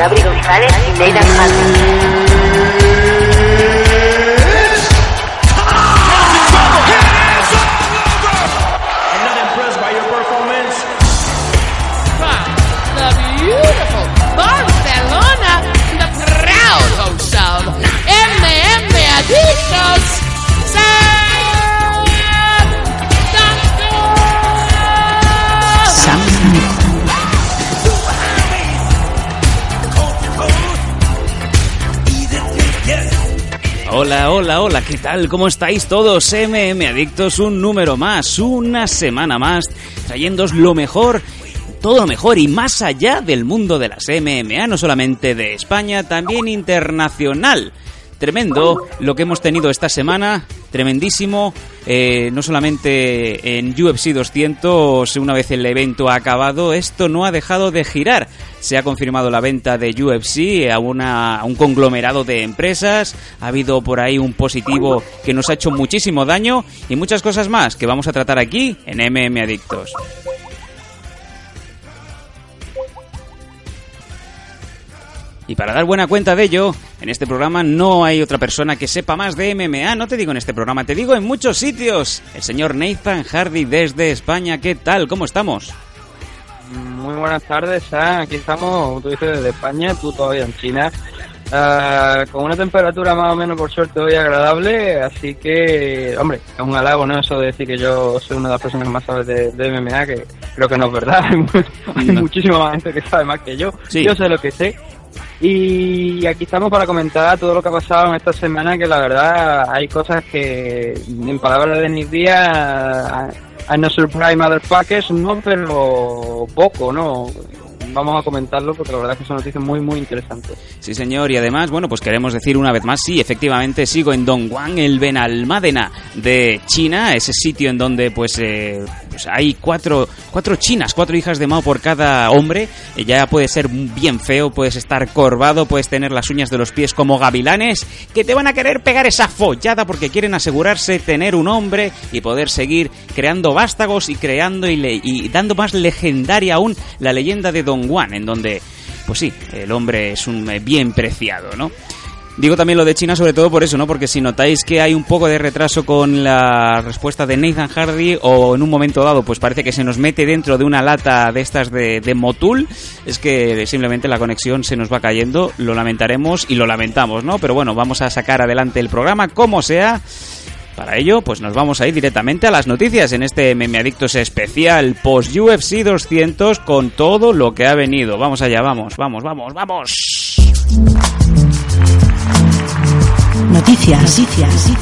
Gabri González y Nathan Hardy. Hola, hola, ¿qué tal? ¿Cómo estáis todos? MM Adictos, un número más, una semana más, trayéndoos lo mejor, todo lo mejor y más allá del mundo de las MMA, no solamente de España, también internacional. Tremendo lo que hemos tenido esta semana, tremendísimo, eh, no solamente en UFC 200, una vez el evento ha acabado, esto no ha dejado de girar. Se ha confirmado la venta de UFC a, una, a un conglomerado de empresas, ha habido por ahí un positivo que nos ha hecho muchísimo daño y muchas cosas más que vamos a tratar aquí en MM Adictos. Y para dar buena cuenta de ello, en este programa no hay otra persona que sepa más de MMA, no te digo en este programa, te digo en muchos sitios. El señor Nathan Hardy desde España, ¿qué tal? ¿Cómo estamos? Muy buenas tardes, Sam. aquí estamos, tú dices desde España, tú todavía en China, Ah, con una temperatura más o menos por suerte hoy agradable, así que, hombre, es un halago, ¿no? Eso de decir que yo soy una de las personas que más sabe de, de MMA, que creo que no es verdad, hay, mu- hay No. muchísima más gente que sabe más que yo, Sí. yo sé lo que sé. Y aquí estamos para comentar todo lo que ha pasado en esta semana, que la verdad hay cosas que, en palabras de Nick Díaz, I'm no surprised motherfuckers, no, pero poco, ¿no? Vamos a comentarlo porque la verdad es que son noticias muy, muy interesantes. Sí, señor, y además, bueno, pues queremos decir una vez más, sí, efectivamente sigo en Dongguan, el Benalmádena de China, ese sitio en donde pues, eh, hay cuatro, cuatro chinas, cuatro hijas de Mao por cada hombre, Eh, ya puede ser bien feo, puedes estar corvado, puedes tener las uñas de los pies como gavilanes, que te van a querer pegar esa follada porque quieren asegurarse tener un hombre y poder seguir creando vástagos y creando y, le- y dando más legendaria aún la leyenda de Dongguan, en donde pues sí, el hombre es un eh, bien preciado, ¿no? Digo también lo de China sobre todo por eso, ¿no? Porque si notáis que hay un poco de retraso con la respuesta de Nathan Hardy o en un momento dado pues parece que se nos mete dentro de una lata de estas de, Motul, es que simplemente la conexión se nos va cayendo, lo lamentaremos y lo lamentamos, ¿no? Pero bueno, vamos a sacar adelante el programa como sea. Para ello, pues nos vamos a ir directamente a las noticias en este Meme Adictos especial post UFC 200 con todo lo que ha venido. Vamos allá, vamos, vamos, vamos, vamos. Noticias. Noticias.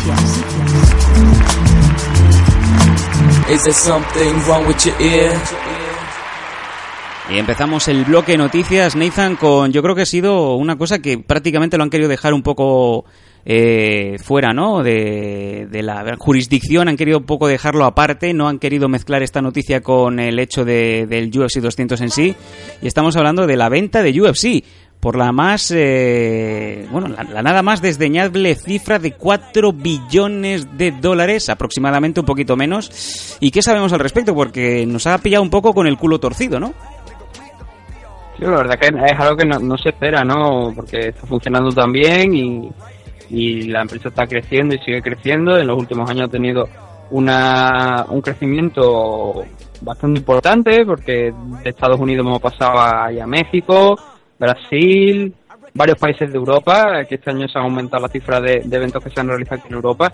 Is there something wrong with your ear? Y empezamos el bloque de noticias, Nathan, con yo creo que ha sido una cosa que prácticamente lo han querido dejar un poco eh, fuera, ¿no? De, de la jurisdicción, han querido un poco dejarlo aparte, no han querido mezclar esta noticia con el hecho de, del UFC 200 en sí. Y estamos hablando de la venta de UFC por la más, eh, bueno, la, nada más desdeñable cifra de 4 billones de dólares, aproximadamente un poquito menos. ¿Y qué sabemos al respecto? Porque nos ha pillado un poco con el culo torcido, ¿no? Sí, la verdad que es algo que no, no se espera, ¿no? Porque está funcionando tan bien y, y la empresa está creciendo y sigue creciendo. En los últimos años ha tenido una, un crecimiento bastante importante porque de Estados Unidos hemos pasado a México, Brasil, varios países de Europa, que este año se han aumentado la cifra de, eventos que se han realizado aquí en Europa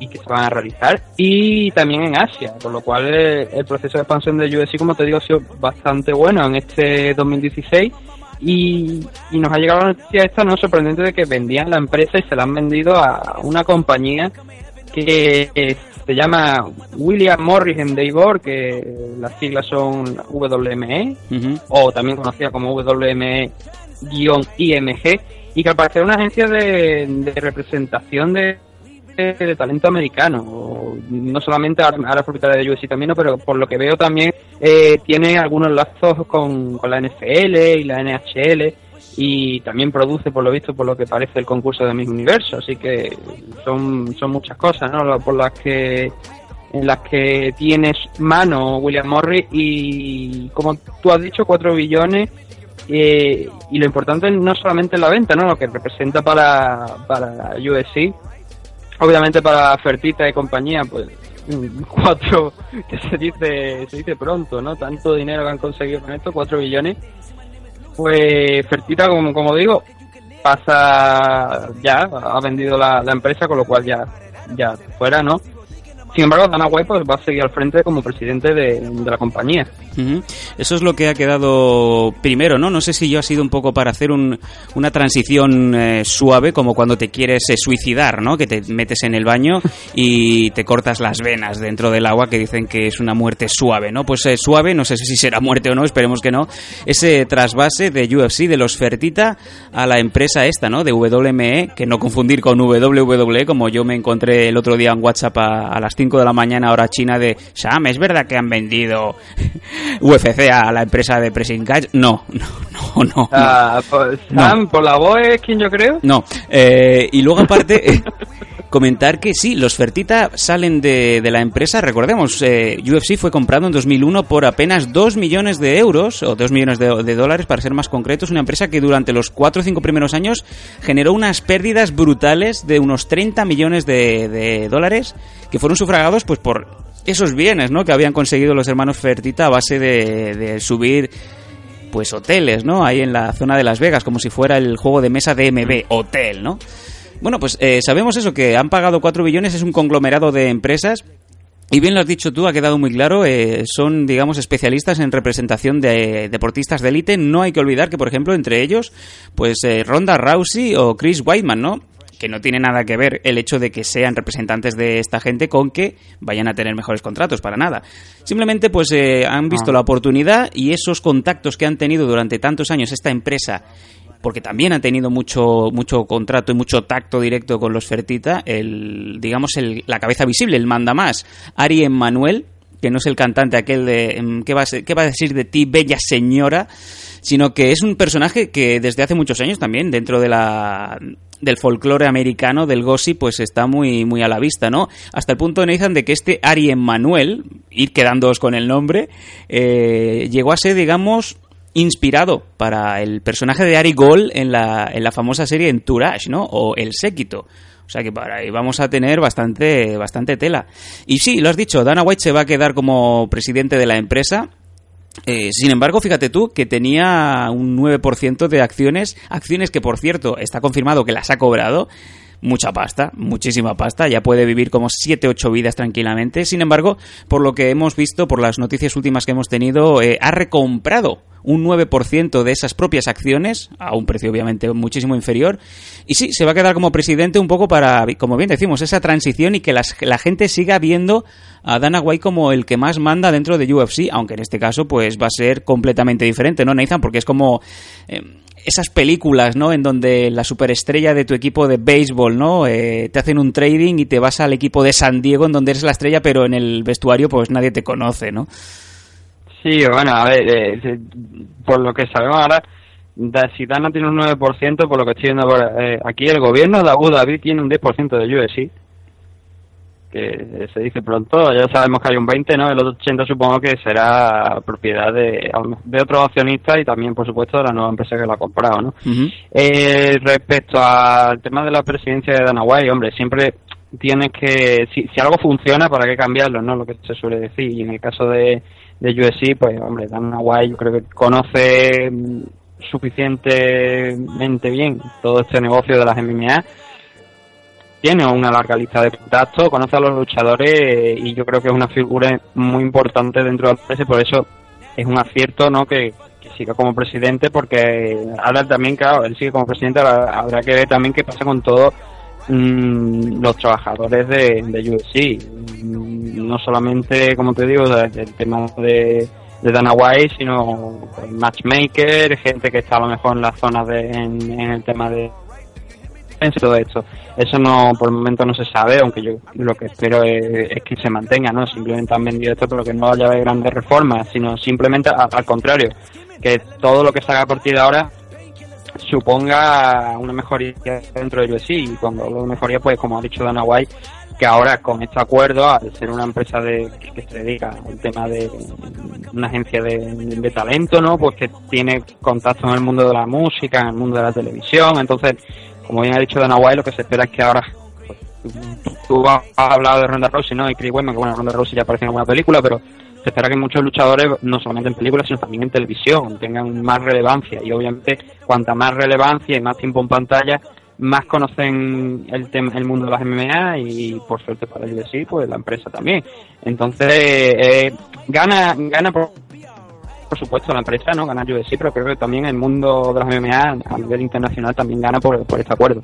y que se van a realizar y también en Asia, con lo cual eh, el proceso de expansión de UFC, como te digo, ha sido bastante bueno en este 2016 y, y nos ha llegado la noticia esta no sorprendente de que vendían la empresa y se la han vendido a una compañía que eh, se llama William Morris en Davor, que las siglas son WME, o también conocida como WME-IMG, y que al parecer es una agencia de, de representación de, de, de talento americano. No solamente ahora, propietaria de UFC también, pero por lo que veo también eh, tiene algunos lazos con, con la NFL y la NHL y también produce, por lo visto, por lo que parece el concurso de Miss Universo. Así que son, son muchas cosas, ¿no? Por las que en las que tienes mano William Morris y como tú has dicho 4 billones Eh, y lo importante no solamente la venta, ¿no? Lo que representa para, para UFC, obviamente para Fertita y compañía, pues cuatro, que se dice, se dice pronto, ¿no? Tanto dinero que han conseguido con esto, cuatro billones. Pues Fertita, como, como digo, pasa ya, ha vendido la, la empresa, con lo cual ya, ya fuera, ¿no? Sin embargo, Dana White pues, va a seguir al frente como presidente de, la compañía. Eso es lo que ha quedado primero, ¿no? No sé si yo ha sido un poco para hacer un- una transición eh, suave, como cuando te quieres eh, suicidar, ¿no? Que te metes en el baño y te cortas las venas dentro del agua, que dicen que es una muerte suave, ¿no? Pues eh, suave, no sé si será muerte o no, esperemos que no. Ese trasvase de UFC, de los Fertita, a la empresa esta, ¿no? De WME, que no confundir con WWE, como yo me encontré el otro día en WhatsApp a, a las 5 de la mañana, hora china, de Sam, ¿es verdad que han vendido UFC a la empresa de Pressing Catch? No, no, no, no. Ah, pues, No. Sam, por la voz es quien yo creo. No, eh, y luego aparte, comentar que sí, los Fertita salen de, de la empresa, recordemos, eh, UFC fue comprado en 2001 por apenas 2 millones de euros, o 2 millones de, de dólares para ser más concretos, una empresa que durante los 4 o 5 primeros años generó unas pérdidas brutales de unos 30 millones de, de dólares que fueron sufragados pues por esos bienes ¿no? que habían conseguido los hermanos Fertita a base de, de subir pues hoteles, ¿no? Ahí en la zona de Las Vegas, como si fuera el juego de mesa de MB, hotel, ¿no? Bueno, pues eh, sabemos eso, que han pagado 4 billones, es un conglomerado de empresas. Y bien lo has dicho tú, ha quedado muy claro, eh, son, digamos, especialistas en representación de deportistas de élite. No hay que olvidar que, por ejemplo, entre ellos, pues eh, Ronda Rousey o Chris Weidman, ¿no? Que no tiene nada que ver el hecho de que sean representantes de esta gente con que vayan a tener mejores contratos, para nada. Simplemente, pues, eh, han visto Ah. la oportunidad y esos contactos que han tenido durante tantos años esta empresa porque también han tenido mucho mucho contrato y mucho tacto directo con los Fertita, el digamos el, la cabeza visible, el manda más, Ari Emanuel, que no es el cantante aquel de em, ¿qué va, a qué va a decir de ti, bella señora, sino que es un personaje que desde hace muchos años también dentro de la del folclore americano, del gossip, pues está muy, muy a la vista, ¿no? Hasta el punto, Nathan, de que este Ari Emanuel, ir quedándoos con el nombre, eh, llegó a ser, digamos, inspirado para el personaje de Ari Gold en la, en la famosa serie Entourage, ¿no? O El Séquito. O sea que para ahí vamos a tener bastante, bastante tela. Y sí, lo has dicho, Dana White se va a quedar como presidente de la empresa. Eh, sin embargo, fíjate tú que tenía un 9% de acciones, acciones que por cierto está confirmado que las ha cobrado, mucha pasta, muchísima pasta, ya puede vivir como 7 8 vidas tranquilamente. Sin embargo, por lo que hemos visto, por las noticias últimas que hemos tenido, eh, ha recomprado un 9% de esas propias acciones, a un precio obviamente muchísimo inferior. Y sí, se va a quedar como presidente un poco para, como bien decimos, esa transición y que la gente siga viendo a Dana White como el que más manda dentro de UFC, aunque en este caso pues va a ser completamente diferente, ¿no, Nathan? Porque es como... eh, esas películas, ¿no? En donde la superestrella de tu equipo de béisbol, ¿no? Eh, te hacen un trading y te vas al equipo de San Diego en donde eres la estrella, pero en el vestuario pues nadie te conoce, ¿no? Sí, bueno, a ver, eh, eh, por lo que sabemos ahora, Dana tiene un 9%, por lo que estoy viendo por, eh, aquí, el gobierno de Abu Dhabi tiene un 10% de UFC, que se dice pronto, ya sabemos que hay un 20%, ¿no? El otro 80% supongo que será propiedad de, de otros accionistas y también, por supuesto, de la nueva empresa que lo ha comprado, ¿no? Eh, respecto al tema de la presidencia de Dana White, hombre, siempre tienes que, si, algo funciona, ¿para qué cambiarlo? ¿no? Lo que se suele decir. Y en el caso de, de UFC, pues, hombre, Dana White yo creo que conoce mm, suficientemente bien todo este negocio de las MMA. Tiene una larga lista de contactos, conoce a los luchadores eh, y yo creo que es una figura muy importante dentro de la por eso es un acierto no que, siga como presidente porque ahora también claro él sigue como presidente habrá que ver también qué pasa con todos mm, los trabajadores de, de UFC Mm, no solamente como te digo del tema de, de Dana White sino pues, matchmaker gente que está a lo mejor en las zonas de en, el tema de en todo esto. Eso no, por el momento no se sabe, aunque yo lo que espero es, que se mantenga, ¿no? Simplemente han vendido esto, pero que no haya grandes reformas, sino simplemente a- al contrario, que todo lo que se haga a partir de ahora suponga una mejoría dentro de UFC y cuando hablo de mejoría, pues como ha dicho Dana White, que ahora con este acuerdo, al ser una empresa de, que se dedica al tema de una agencia de, talento, ¿no? Pues que tiene contacto en el mundo de la música, en el mundo de la televisión, entonces, como bien ha dicho Dana White, lo que se espera es que ahora pues, tú has hablado de Ronda Rousey, ¿no? Y Chris Weidman, que bueno, Ronda Rousey ya aparece en alguna película, pero se espera que muchos luchadores, no solamente en películas, sino también en televisión, tengan más relevancia. Y obviamente, cuanta más relevancia y más tiempo en pantalla, más conocen el tema, el mundo de las MMA y por suerte para ellos sí, pues la empresa también. Entonces, eh, gana, gana por, por supuesto la empresa, ¿no? Gana UFC, pero creo que también el mundo de las MMA a nivel internacional también gana por, por este acuerdo.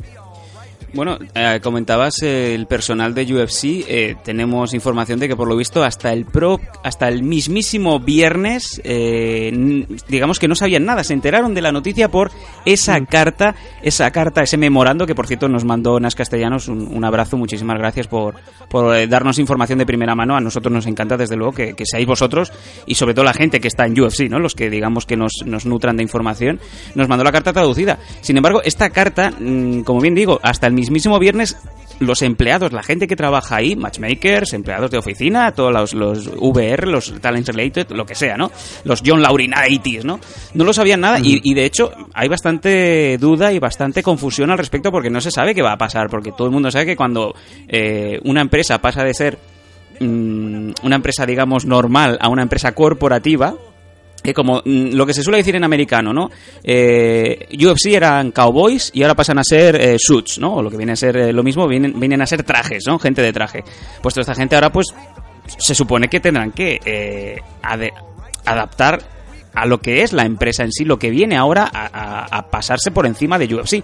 Bueno, eh, comentabas eh, el personal de UFC. eh, tenemos información de que por lo visto hasta el pro, hasta el mismísimo viernes, eh, digamos que no sabían nada. Se enteraron de la noticia por esa carta, esa carta, ese memorando que por cierto nos mandó Nas Castellanos. Un, un abrazo, muchísimas gracias por, por eh, darnos información de primera mano. A nosotros nos encanta desde luego que, que seáis vosotros y sobre todo la gente que está en UFC, ¿no? Los que digamos que nos, nos nutran de información. Nos mandó la carta traducida. Sin embargo, esta carta, mm, como bien digo, hasta el mismísimo viernes los empleados, la gente que trabaja ahí, matchmakers, empleados de oficina, todos los, los VR, los talents related, lo que sea, ¿no? Los John Laurinaitis, ¿no? No lo sabían nada y, y, de hecho hay bastante duda y bastante confusión al respecto porque no se sabe qué va a pasar, porque todo el mundo sabe que cuando eh, una empresa pasa de ser mm, una empresa, digamos, normal a una empresa corporativa, que como mm, lo que se suele decir en americano, ¿no? Eh, UFC eran cowboys y ahora pasan a ser eh, suits, ¿no? O lo que viene a ser eh, lo mismo, vienen, vienen a ser trajes, ¿no? Gente de traje. Pues toda esta gente ahora, pues, se supone que tendrán que eh, adaptar a lo que es la empresa en sí, lo que viene ahora a, pasarse por encima de UFC.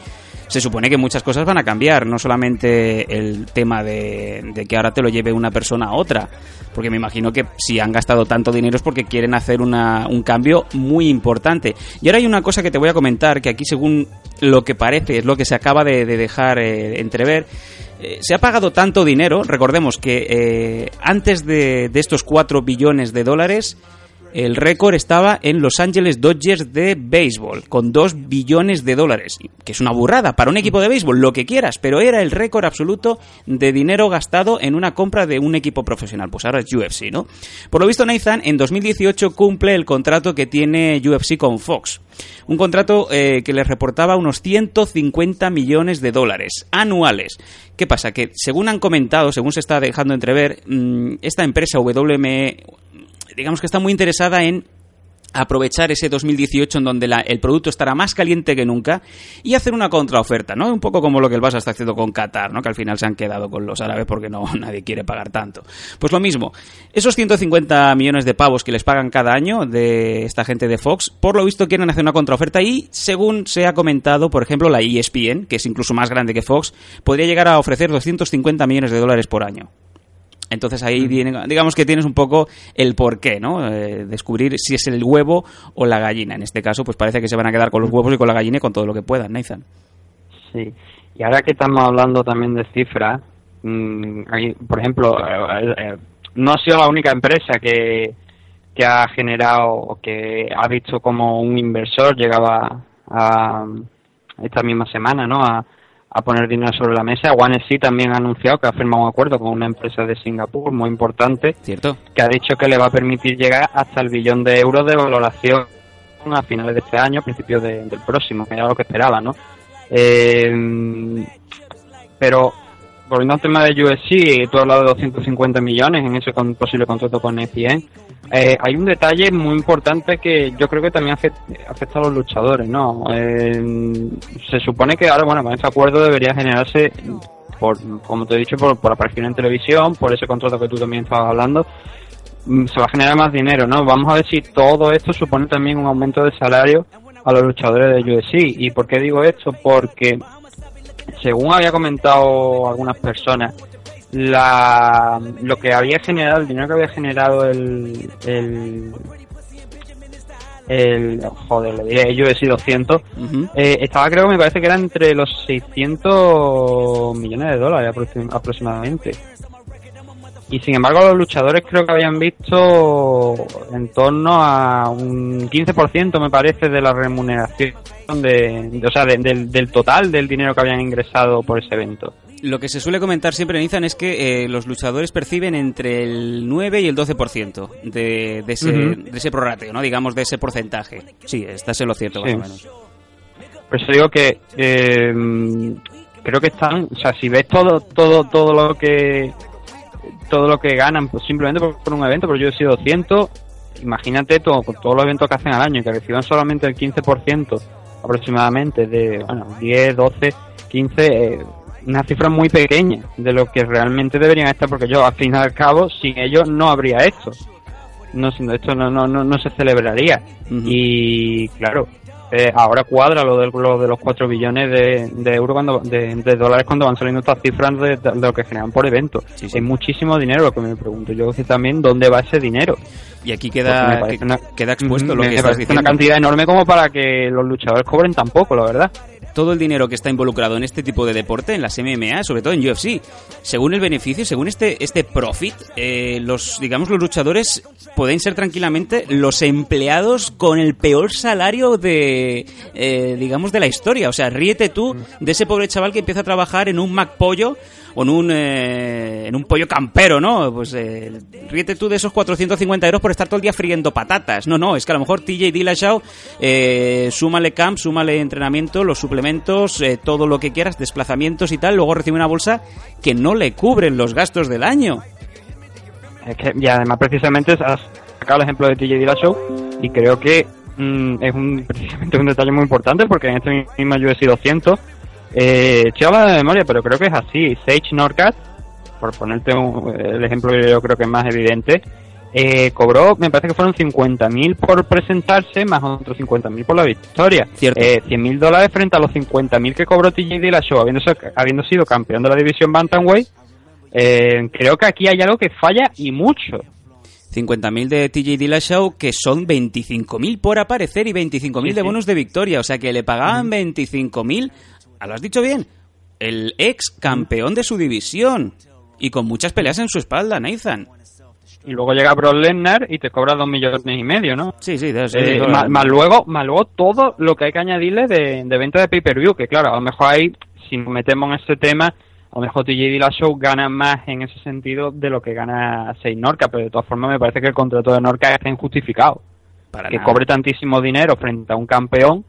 Se supone que muchas cosas van a cambiar, no solamente el tema de, de que ahora te lo lleve una persona a otra, porque me imagino que si han gastado tanto dinero es porque quieren hacer una, un cambio muy importante. Y ahora hay una cosa que te voy a comentar, que aquí según lo que parece es lo que se acaba de, de dejar eh, entrever, eh, se ha pagado tanto dinero, recordemos que eh, antes de, de estos 4 billones de dólares, el récord estaba en Los Angeles Dodgers de béisbol, con 2 billones de dólares, que es una burrada para un equipo de béisbol, lo que quieras, pero era el récord absoluto de dinero gastado en una compra de un equipo profesional. Pues ahora es UFC, ¿no? Por lo visto, Nathan en 2018 cumple el contrato que tiene UFC con Fox. Un contrato eh, que les reportaba unos 150 millones de dólares anuales. ¿Qué pasa? Que según han comentado, según se está dejando entrever, mmm, esta empresa WME digamos que está muy interesada en aprovechar ese 2018 en donde la, el producto estará más caliente que nunca y hacer una contraoferta, ¿no? Un poco como lo que el Barça está haciendo con Qatar, ¿no? Que al final se han quedado con los árabes porque no nadie quiere pagar tanto. Pues lo mismo, esos 150 millones de pavos que les pagan cada año de esta gente de Fox, por lo visto quieren hacer una contraoferta y según se ha comentado, por ejemplo, la ESPN, que es incluso más grande que Fox, podría llegar a ofrecer 250 millones de dólares por año. Entonces ahí viene, digamos que tienes un poco el porqué, ¿no? Eh, descubrir si es el huevo o la gallina. En este caso, pues parece que se van a quedar con los huevos y con la gallina y con todo lo que puedan, Nathan. Sí, y ahora que estamos hablando también de cifras, mmm, hay, por ejemplo, eh, eh, no ha sido la única empresa que, que ha generado o que ha visto como un inversor llegaba a esta misma semana, ¿no? A, a poner dinero sobre la mesa. One SC también ha anunciado que ha firmado un acuerdo con una empresa de Singapur muy importante, ¿cierto? Que ha dicho que le va a permitir llegar hasta el billón de euros de valoración a finales de este año, principios de, del próximo, que era lo que esperaba, ¿no? Eh, pero volviendo al tema de USC, tú has hablado de 250 millones en ese posible contrato con ESPN. Eh, hay un detalle muy importante que yo creo que también afecta, a los luchadores, ¿no? Eh, se supone que ahora, bueno, con este acuerdo debería generarse, por, como te he dicho, por, por aparición en televisión, por ese contrato que tú también estabas hablando, mm, se va a generar más dinero, ¿no? Vamos a ver si todo esto supone también un aumento de salario a los luchadores de UFC. ¿Y por qué digo esto? Porque, según había comentado algunas personas, la lo que había generado, el dinero que había generado el el, el joder, le diré UFC 200, uh -huh. eh, estaba creo que me parece que era entre los 600 millones de dólares aproxim aproximadamente. Y sin embargo los luchadores creo que habían visto en torno a un 15% me parece de la remuneración de, de o sea, de, de, del total del dinero que habían ingresado por ese evento. Lo que se suele comentar siempre, Nizan, es que eh, los luchadores perciben entre el 9 y el 12% de, de, ese, de ese prorrateo, ¿no? Digamos, de ese porcentaje. Sí, estás en lo cierto, más Sí. o menos. Por eso digo que eh, creo que están, o sea, si ves todo todo todo lo que todo lo que ganan pues simplemente por, por un evento, pero yo he sido 200, imagínate todo, con todos los eventos que hacen al año y que reciban solamente el 15% aproximadamente de, bueno, 10, 12, 15, eh, una cifra muy pequeña de lo que realmente deberían estar, porque yo al fin y al cabo, sin ellos no habría esto. No, esto no, no, no, no se celebraría. Y claro, eh, ahora cuadra lo de, lo de los 4 billones de, de euros cuando de, de dólares cuando van saliendo estas cifras de, de lo que generan por evento. Sí, sí. Es muchísimo dinero lo que me pregunto. Yo también dónde va ese dinero. Y aquí queda, me parece que- una- queda expuesto lo me que estás diciendo. una cantidad enorme como para que los luchadores cobren tan poco, la verdad. Todo el dinero que está involucrado en este tipo de deporte, en las MMA, sobre todo en UFC, según el beneficio, según este, este profit, eh, los, digamos, los luchadores pueden ser tranquilamente los empleados con el peor salario de, eh, digamos, de la historia. O sea, ríete tú de ese pobre chaval que empieza a trabajar en un Mac Pollo en un, eh, en un pollo campero, ¿no? Pues eh, ríete tú de esos 450 euros por estar todo el día friendo patatas. No, no, es que a lo mejor TJ Dillashaw, eh, súmale camp, súmale entrenamiento, los suplementos, eh, todo lo que quieras, desplazamientos y tal, luego recibe una bolsa que no le cubren los gastos del año. Es que, y además, precisamente, has sacado el ejemplo de TJ Dillashaw y creo que mm, es un, precisamente un detalle muy importante porque en este mismo UFC 200, eh, estoy hablando de memoria, pero creo que es así. Sage Norcat, por ponerte un- el ejemplo que yo creo que es más evidente, eh, cobró, me parece que fueron 50.000 por presentarse, más otros 50.000 por la victoria. Cierto. Eh, 100.000 dólares frente a los 50.000 que cobró TJ Dillashaw, habiendo, habiendo sido campeón de la división Bantamweight. Eh, creo que aquí hay algo que falla y mucho. 50.000 de TJ Dillashaw, que son 25.000 por aparecer y 25.000 Sí, de sí. bonus de victoria. O sea que le pagaban 25.000, ah, lo has dicho bien, el ex campeón de su división. Y con muchas peleas en su espalda, Nathan. Y luego llega Brock Lesnar y te cobra dos millones y medio, ¿no? Sí, sí, de eso Eh, digo, más, más luego, más luego todo lo que hay que añadirle de, de venta de pay-per-view, que claro, a lo mejor ahí, si nos metemos en ese tema, a lo mejor TJ Dillashaw gana más en ese sentido de lo que gana Sei Norca, pero de todas formas me parece que el contrato de Norca está injustificado. para que nada. cobre tantísimo dinero frente a un campeón,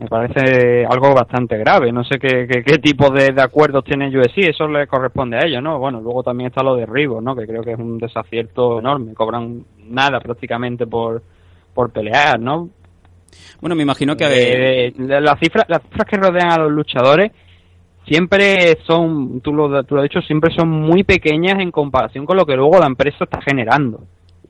me parece algo bastante grave. No sé qué, qué, qué tipo de, de acuerdos tiene UFC, eso le corresponde a ellos, ¿no? Bueno, luego también está lo de Rivo, ¿no? Que creo que es un desacierto enorme. Cobran nada prácticamente por, por pelear, ¿no? Bueno, me imagino que... Eh, la- las cifras las cifras que rodean a los luchadores siempre son tú lo, tú lo has dicho siempre son muy pequeñas en comparación con lo que luego la empresa está generando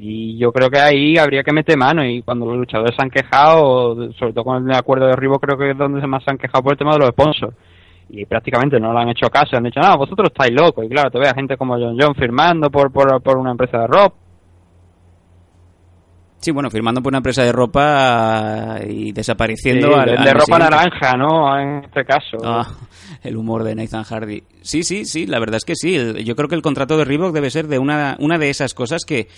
y yo creo que ahí habría que meter mano y cuando los luchadores se han quejado sobre todo con el acuerdo de Rivo creo que es donde más se han quejado por el tema de los sponsors y prácticamente no le han hecho caso han dicho no vosotros estáis locos y claro te ves a gente como John John firmando por, por, por una empresa de rock sí, bueno, firmando por una empresa de ropa y desapareciendo Sí, al- de, al de mes ropa siguiente. naranja no en este caso Ah, el humor de Nathan Hardy. Sí, sí, sí, la verdad es que sí. Yo creo que el contrato de Reebok debe ser de una, una de esas cosas que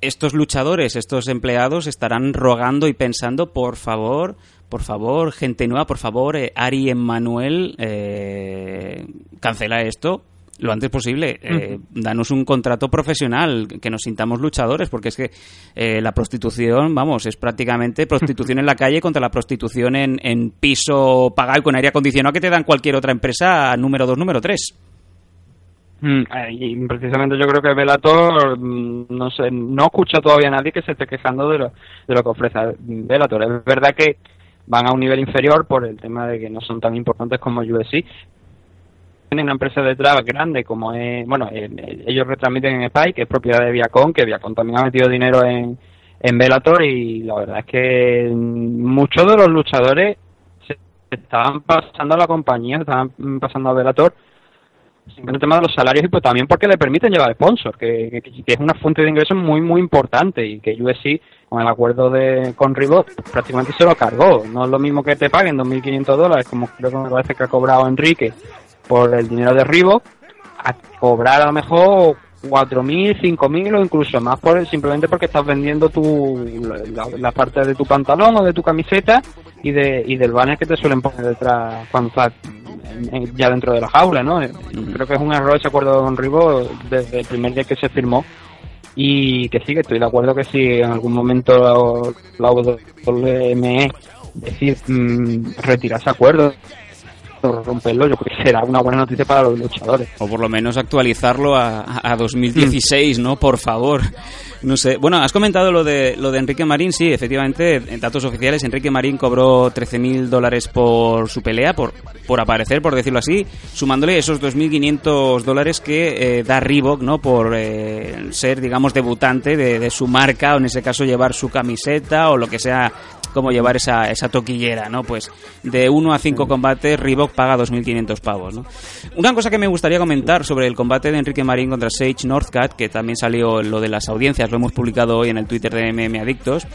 estos luchadores, estos empleados estarán rogando y pensando, por favor, por favor, gente nueva, por favor, eh, Ari Emmanuel, eh, cancela esto lo antes posible. Eh, Danos un contrato profesional, que nos sintamos luchadores, porque es que eh, la prostitución, vamos, es prácticamente prostitución en la calle contra la prostitución en, en piso pagado y con aire acondicionado que te dan cualquier otra empresa número 2, número 3. Mm, eh, Y precisamente yo creo que Velator, no sé, no escucha todavía a nadie que se esté quejando de lo, de lo que ofrece Velator. Es verdad que van a un nivel inferior por el tema de que no son tan importantes como UFC. Tienen una empresa detrás grande como es, bueno, eh, ellos retransmiten en Spike, que es propiedad de Viacom, que Viacom también ha metido dinero en, en Bellator y la verdad es que mm, muchos de los luchadores se estaban pasando a la compañía, estaban mm, pasando a Bellator simplemente el tema de los salarios y pues también porque le permiten llevar sponsor, que, que, que es una fuente de ingresos muy muy importante y que UFC con el acuerdo de con Reebok prácticamente se lo cargó. No es lo mismo que te paguen 2.500 dólares, como creo que me parece que ha cobrado Enrique por el dinero de Reebok, a cobrar a lo mejor 4.000, 5.000 o incluso más por simplemente porque estás vendiendo tu la, parte de tu pantalón o de tu camiseta y de y del banner que te suelen poner detrás cuando estás ya dentro de la jaula, ¿no? Creo que es un error ese acuerdo con Ribo desde el primer día que se firmó y que sí, que estoy de acuerdo que si en algún momento la, la WME decide mm, retirarse acuerdo o romperlo, yo creo que será una buena noticia para los luchadores. O por lo menos actualizarlo a, a 2016, ¿no? Por favor. No sé. Bueno, has comentado lo de lo de Enrique Marín, sí, efectivamente, en datos oficiales, Enrique Marín cobró 13.000 dólares por su pelea, por, por aparecer, por decirlo así, sumándole esos 2.500 dólares que eh, da Reebok, ¿no? Por eh, ser, digamos, debutante de, de su marca, o en ese caso llevar su camiseta, o lo que sea como llevar esa, esa toquillera, ¿no? Pues de 1 a 5 combates, Reebok paga 2.500 pavos, ¿no? Una cosa que me gustaría comentar sobre el combate de Enrique Marín contra Sage Northcutt, que también salió lo de las audiencias, lo hemos publicado hoy en el Twitter de MM Adictos,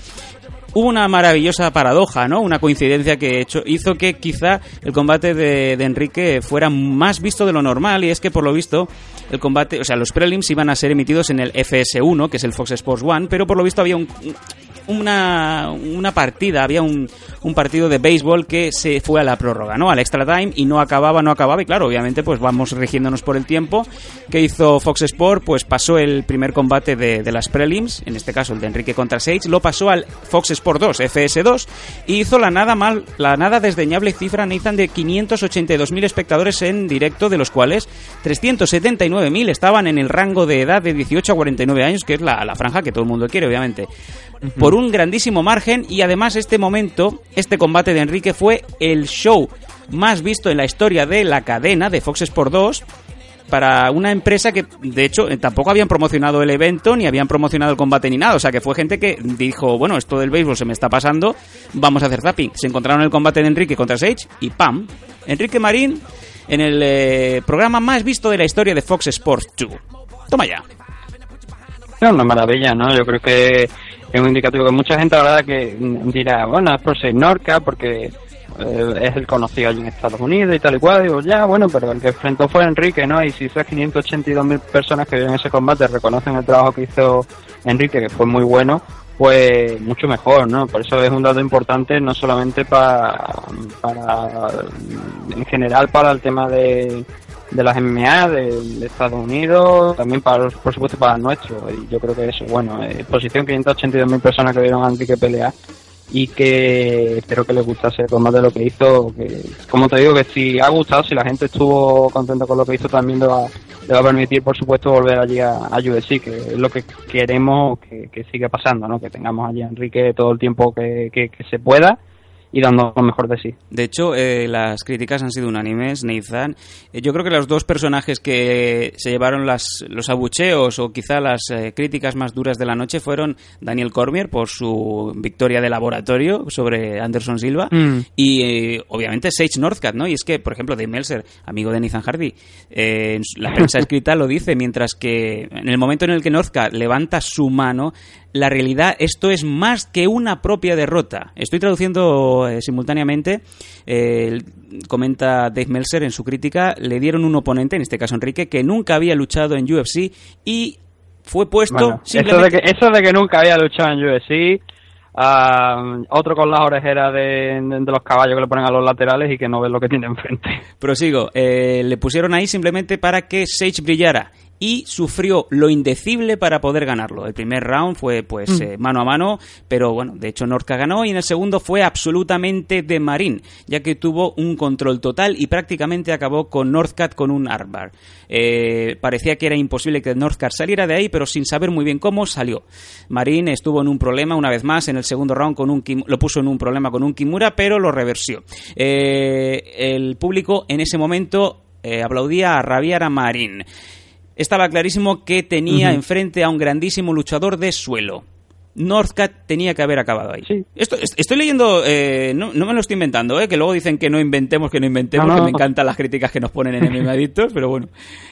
hubo una maravillosa paradoja, ¿no? Una coincidencia que hecho, hizo que quizá el combate de, de Enrique fuera más visto de lo normal y es que por lo visto el combate, o sea, los prelims iban a ser emitidos en el FS1, que es el Fox Sports One, pero por lo visto había un, una, una partida, había un, un partido de béisbol que se fue a la prórroga, ¿no? Al extra time y no acababa, no acababa y claro, obviamente pues vamos rigiéndonos por el tiempo. que hizo Fox Sport? Pues pasó el primer combate de, de las prelims, en este caso el de Enrique contra Sage, lo pasó al Fox Sport 2, FS2, y hizo la nada mal, la nada desdeñable cifra, Nathan, de 582.000 espectadores en directo, de los cuales 379.000 estaban en el rango de edad de 18 a 49 años, que es la, la franja que todo el mundo quiere, obviamente por un grandísimo margen y además este momento, este combate de Enrique fue el show más visto en la historia de la cadena de Fox Sport 2 para una empresa que de hecho eh, tampoco habían promocionado el evento ni habían promocionado el combate ni nada, o sea que fue gente que dijo, bueno, esto del béisbol se me está pasando, vamos a hacer zapping. Se encontraron el combate de Enrique contra Sage y ¡pam! Enrique Marín en el eh, programa más visto de la historia de Fox Sports 2. Toma ya. Es una maravilla, ¿no? Yo creo que es un indicativo que mucha gente, la verdad, que dirá, bueno, es por ser Norca, porque eh, es el conocido allí en Estados Unidos y tal y cual. Digo, ya, bueno, pero el que enfrentó fue Enrique, ¿no? Y si esas 582.000 personas que vieron ese combate reconocen el trabajo que hizo Enrique, que fue muy bueno, pues mucho mejor, ¿no? Por eso es un dato importante, no solamente para, para en general para el tema de, de las MMA de, Estados Unidos, también para por supuesto para el nuestro. Y yo creo que eso, bueno, eh, posición 582.000 personas que vieron a Enrique pelear y que espero que les gustase combate de lo que hizo. Que, como te digo, que si ha gustado, si la gente estuvo contenta con lo que hizo, también le va, le va a permitir, por supuesto, volver allí a, a UFC, que es lo que queremos que, que siga pasando, ¿no? Que tengamos allí a Enrique todo el tiempo que, que se pueda y dando lo mejor de sí. De hecho, eh, las críticas han sido unánimes, Nathan. Eh, yo creo que los dos personajes que se llevaron las, los abucheos o quizá las eh, críticas más duras de la noche fueron Daniel Cormier por su victoria de laboratorio sobre Anderson Silva Mm. y eh, obviamente Sage Northcutt, ¿no? Y es que, por ejemplo, Dave Meltzer, amigo de Nathan Hardy, eh, la prensa escrita lo dice, mientras que en el momento en el que Northcutt levanta su mano, la realidad esto es más que una propia derrota. Estoy traduciendo eh, simultáneamente. eh, comenta Dave Meltzer en su crítica, le dieron un oponente, en este caso Enrique, que nunca había luchado en UFC y fue puesto Bueno, eso, de simplemente... que, eso de que nunca había luchado en UFC, ah, otro con las orejeras de, de los caballos que le ponen a los laterales y que no ven lo que tiene enfrente. Prosigo. Eh, le pusieron ahí simplemente para que Sage brillara y sufrió lo indecible para poder ganarlo. El primer round fue pues eh, mano a mano, pero bueno, de hecho Norca ganó y en el segundo fue absolutamente de Marín, ya que tuvo un control total y prácticamente acabó con Northcat con un armbar. Eh, parecía que era imposible que Northcat saliera de ahí, pero sin saber muy bien cómo salió. Marín estuvo en un problema una vez más en el segundo round con un Kim- lo puso en un problema con un Kimura, pero lo reversió. Eh, el público en ese momento aplaudía a rabiar a Marín. Estaba clarísimo que tenía enfrente a un grandísimo luchador de suelo. Northcat tenía que haber acabado ahí. Sí. Esto, est- estoy leyendo, eh, no, no me lo estoy inventando, eh, que luego dicen que no inventemos, que no inventemos, No, no. que me encantan las críticas que nos ponen en pero bueno.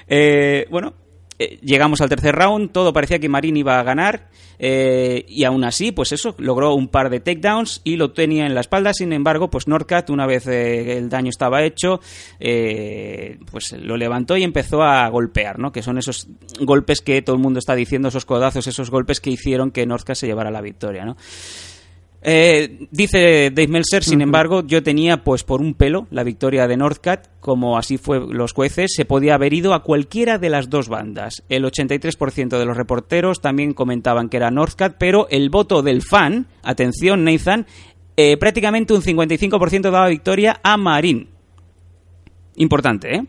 Eh, bueno, eh, llegamos al tercer round, todo parecía que Marín iba a ganar, eh, y aún así, pues eso, logró un par de takedowns y lo tenía en la espalda, sin embargo, pues Norcat, una vez eh, el daño estaba hecho, eh, pues lo levantó y empezó a golpear, ¿no? Que son esos golpes que todo el mundo está diciendo, esos codazos, esos golpes que hicieron que Norcat se llevara la victoria, ¿no? Eh, dice Dave Meltzer, sin embargo, yo tenía pues por un pelo la victoria de Northcat, como así fue los jueces, se podía haber ido a cualquiera de las dos bandas. El 83% de los reporteros también comentaban que era Northcat, pero el voto del fan, atención Nathan, eh, prácticamente un 55% daba victoria a Marín. Importante, ¿eh?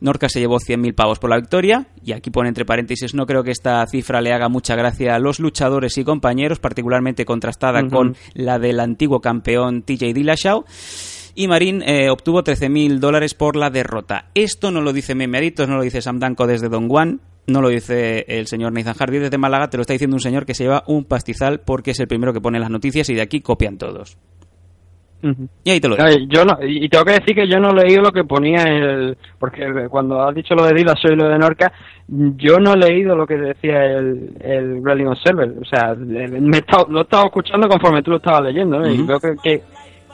Norca se llevó 100.000 pavos por la victoria, y aquí pone entre paréntesis, no creo que esta cifra le haga mucha gracia a los luchadores y compañeros, particularmente contrastada con la del antiguo campeón TJ Dillashaw. Y Marín eh, obtuvo 13.000 dólares por la derrota. Esto no lo dice Memeaditos, no lo dice Sam Danko desde Don Juan, no lo dice el señor Nathan Hardy desde Málaga, te lo está diciendo un señor que se lleva un pastizal porque es el primero que pone las noticias y de aquí copian todos. Y ahí te lo digo. Yo no, y tengo que decir que yo no he leído lo que ponía el. Porque cuando has dicho lo de Dila, soy lo de Norca, yo no he leído lo que decía el, el Rally Observer. O sea, me he estado- lo he estado escuchando conforme tú lo estabas leyendo, ¿no? Y veo que, que,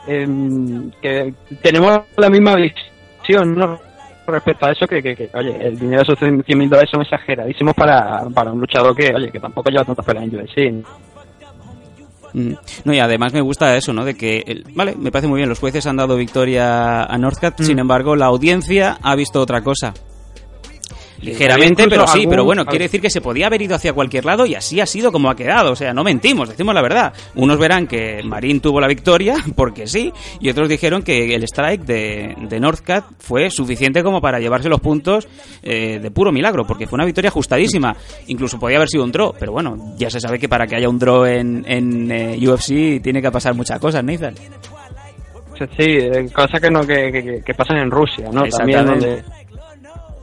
em, que tenemos la misma visión, ¿no? Respecto a eso, que, que, que, oye, el dinero de esos 100 mil dólares son exageradísimos para, para un luchador que, oye, que tampoco lleva tantas peleas en UFC. Mm. No, y además me gusta eso, ¿no? De que, el- vale, me parece muy bien, los jueces han dado victoria a Northcat, Mm. sin embargo, la audiencia ha visto otra cosa. Ligeramente, Incluso pero sí, algún- pero bueno, quiere decir que se podía haber ido hacia cualquier lado y así ha sido como ha quedado. O sea, no mentimos, decimos la verdad. Unos verán que Marín tuvo la victoria, porque sí, y otros dijeron que el strike de, de Northcat fue suficiente como para llevarse los puntos eh, de puro milagro, porque fue una victoria ajustadísima. Incluso podía haber sido un draw, pero bueno, ya se sabe que para que haya un draw en, en eh, UFC tiene que pasar muchas cosas, Nathan. Sí, sí, eh, cosas que no que, que, que pasan en Rusia, ¿no? También donde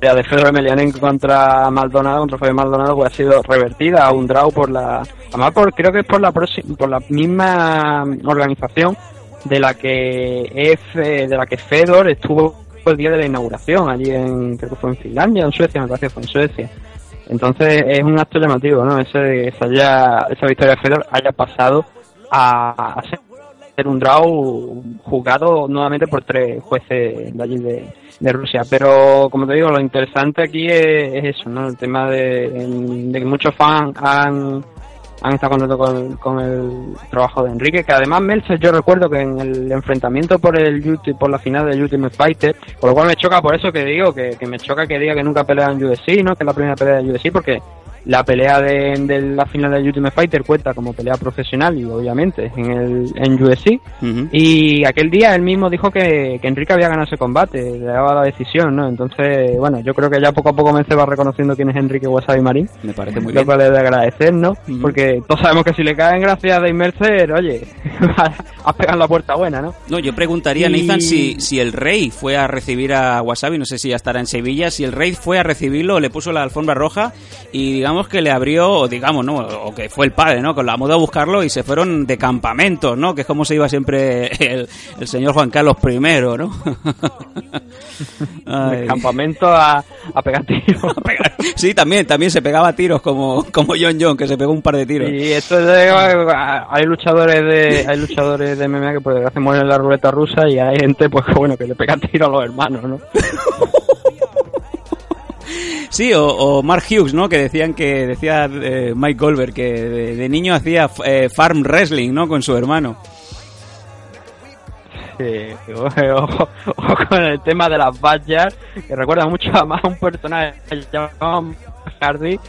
de Fedor Emelianenko contra Maldonado, contra Fabio Maldonado, pues ha sido revertida a un draw por la, además por, creo que es por la próxima, por la misma organización de la que es, eh, de la que Fedor estuvo el día de la inauguración allí en, creo que fue en Finlandia, en Suecia, me parece que fue en Suecia. Entonces es un acto llamativo, ¿no? Ese, esa, ya- esa victoria de Fedor haya pasado a, a ser ser un draw jugado nuevamente por tres jueces de allí de, Rusia. Pero, como te digo, lo interesante aquí es, es eso, ¿no? El tema de, que muchos fans han, han estado contentos con, con el trabajo de Enrique, que además Meltzer yo recuerdo que en el enfrentamiento por el por la final del Ultimate Fighter, por lo cual me choca por eso que digo, que, que me choca que diga que nunca ha peleado en UFC, ¿no? Que es la primera pelea de UFC, porque la pelea de, de la final del Ultimate Fighter cuenta como pelea profesional y obviamente en el en UFC Ujú. y aquel día él mismo dijo que, que Enrique había ganado ese combate, le daba la decisión, ¿no? Entonces, bueno, yo creo que ya poco a poco se va reconociendo quién es Enrique Wasabi Marín, Me parece muy lo bien. cual es de agradecer, ¿no? Ujú. Porque todos sabemos que si le caen gracias a Dave Mercer, oye, has pegado la puerta buena, ¿no? No, yo preguntaría, Y- Nathan, si, si el rey fue a recibir a Wasabi, no sé si ya estará en Sevilla, si el rey fue a recibirlo, le puso la alfombra roja y digamos que le abrió, o digamos, ¿no? O que fue el padre, ¿no? Con la moda a buscarlo y se fueron de campamentos, ¿no? Que es como se iba siempre el, el señor Juan Carlos I, ¿no? Del campamento a, a pegar tiros. Pegar- Sí, también, también se pegaba tiros como, como John John, que se pegó un par de tiros. Y esto es de, hay luchadores de hay luchadores de MMA que por desgracia mueren en la ruleta rusa y hay gente pues que, bueno que le pega tiro a los hermanos, ¿no? Sí, o, Mark Hughes, ¿no? Que decían que, decía eh, Mike Goldberg, que de, niño hacía eh, farm wrestling, ¿no? Con su hermano. Sí, ojo, ojo con el tema de las badges, que recuerda mucho a más un personaje llamado Hardy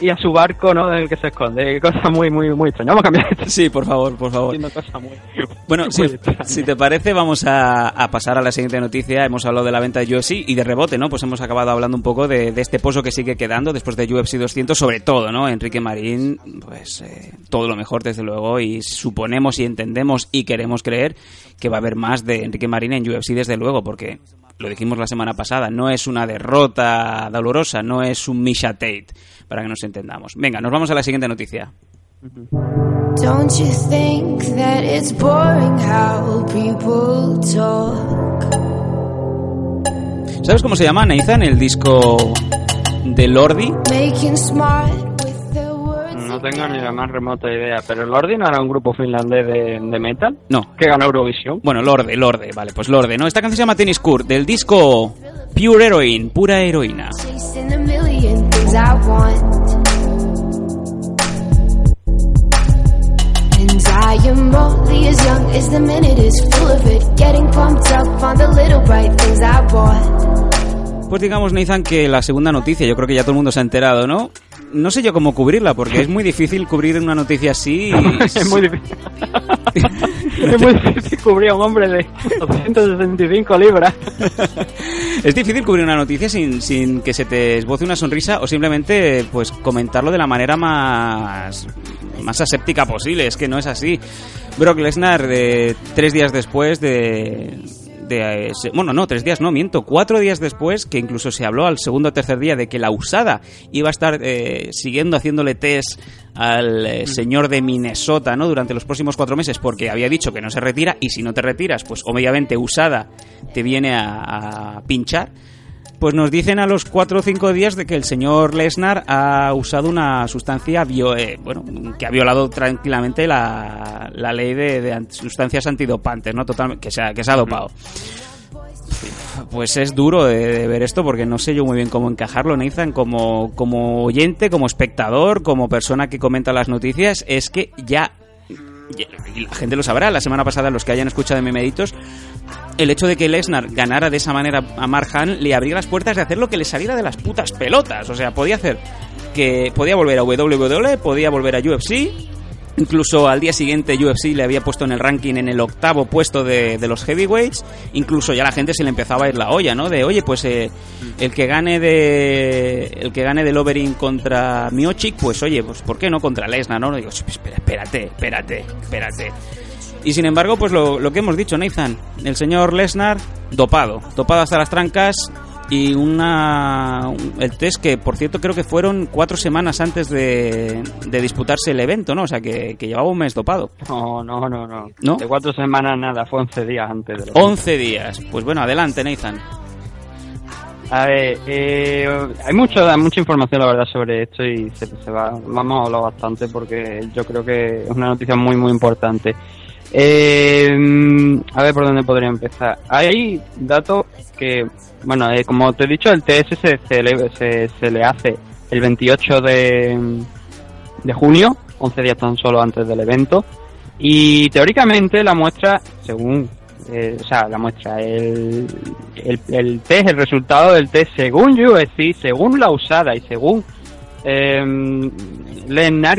y a su barco, ¿no? En el que se esconde. Cosa muy, muy, muy extraña. Vamos a cambiar esto. Sí, por favor, por favor. Muy. Bueno, muy si, te parece, vamos a, a pasar a la siguiente noticia. Hemos hablado de la venta de UFC y de rebote, ¿no? Pues hemos acabado hablando un poco de, de este pozo que sigue quedando después de UFC 200, sobre todo, ¿no? Enrique Marín, pues eh, todo lo mejor, desde luego, y suponemos y entendemos y queremos creer que va a haber más de Enrique Marín en UFC, desde luego, porque lo dijimos la semana pasada, no es una derrota dolorosa, no es un Misha Tate, para que nos entendamos. Venga, nos vamos a la siguiente noticia. Don't you think that it's boring how people talk? ¿Sabes cómo se llama, Nathan, el disco de Lordi? Making smart tengo ni la más remota idea, pero Lordi no era un grupo finlandés de, de metal No. que ganó Eurovisión. Bueno, Lorde, Lorde, vale, pues Lorde, ¿no? Esta canción se llama Tennis Court, del disco Pure Heroine, pura heroína. Chasing a million things I want. And I am is the minute is full of it. Getting pumped up on the little bright things I bought. Pues digamos, Nathan, que la segunda noticia, yo creo que ya todo el mundo se ha enterado, ¿no? No sé yo cómo cubrirla, porque es muy difícil cubrir una noticia así. es muy difícil. es muy difícil cubrir a un hombre de 265 libras. es difícil cubrir una noticia sin, sin que se te esboce una sonrisa o simplemente pues comentarlo de la manera más más aséptica posible. Es que no es así. Brock Lesnar, de tres días después de, de, eh, bueno, no, tres días, no, miento, cuatro días después, que incluso se habló al segundo o tercer día de que la usada iba a estar eh, siguiendo haciéndole test al eh, señor de Minnesota, ¿no? Durante los próximos cuatro meses, porque había dicho que no se retira, y si no te retiras, pues obviamente usada te viene a, a pinchar. Pues nos dicen a los cuatro o cinco días de que el señor Lesnar ha usado una sustancia bio, eh, bueno, que ha violado tranquilamente la, la ley de, de an- sustancias antidopantes, ¿no? Total, que se ha, que se ha dopado. Pues es duro de, de ver esto porque no sé yo muy bien cómo encajarlo, Nathan, como, como oyente, como espectador, como persona que comenta las noticias, es que ya- y la gente lo sabrá, la semana pasada los que hayan escuchado de Memeditos, el hecho de que Lesnar ganara de esa manera a Mark Hunt le abría las puertas de hacer lo que le saliera de las putas pelotas. O sea, podía hacer que podía volver a WWE, podía volver a UFC. Incluso al día siguiente UFC le había puesto en el ranking en el octavo puesto de, de los heavyweights. Incluso ya la gente se le empezaba a ir la olla, ¿no? De oye, pues eh, el que gane de el que gane del Overing contra Miochik, pues oye, pues ¿por qué no contra Lesnar, no? Digo, espera, espérate, espérate, espérate. Y sin embargo, pues lo, lo que hemos dicho, Nathan, el señor Lesnar dopado, dopado hasta las trancas y una un- el test que, por cierto, creo que fueron cuatro semanas antes de, de disputarse el evento, ¿no? O sea, que, que llevaba un mes dopado. No, no, no, no. ¿No? De cuatro semanas nada, fue 11 días antes de lo 11 días. Pues bueno, adelante, Nathan. A ver, eh, hay mucho, hay mucha información la verdad sobre esto y se, se va, vamos a hablar bastante porque yo creo que es una noticia muy muy importante. Eh, a ver por dónde podría empezar. Hay datos que, bueno, eh, como te he dicho, el TS se, se le, se, se le hace el 28 de, de junio, 11 días tan solo antes del evento. Y teóricamente la muestra, según, eh, o sea, la muestra, el, el, el test, el resultado del test, según UFC, según la usada y según eh,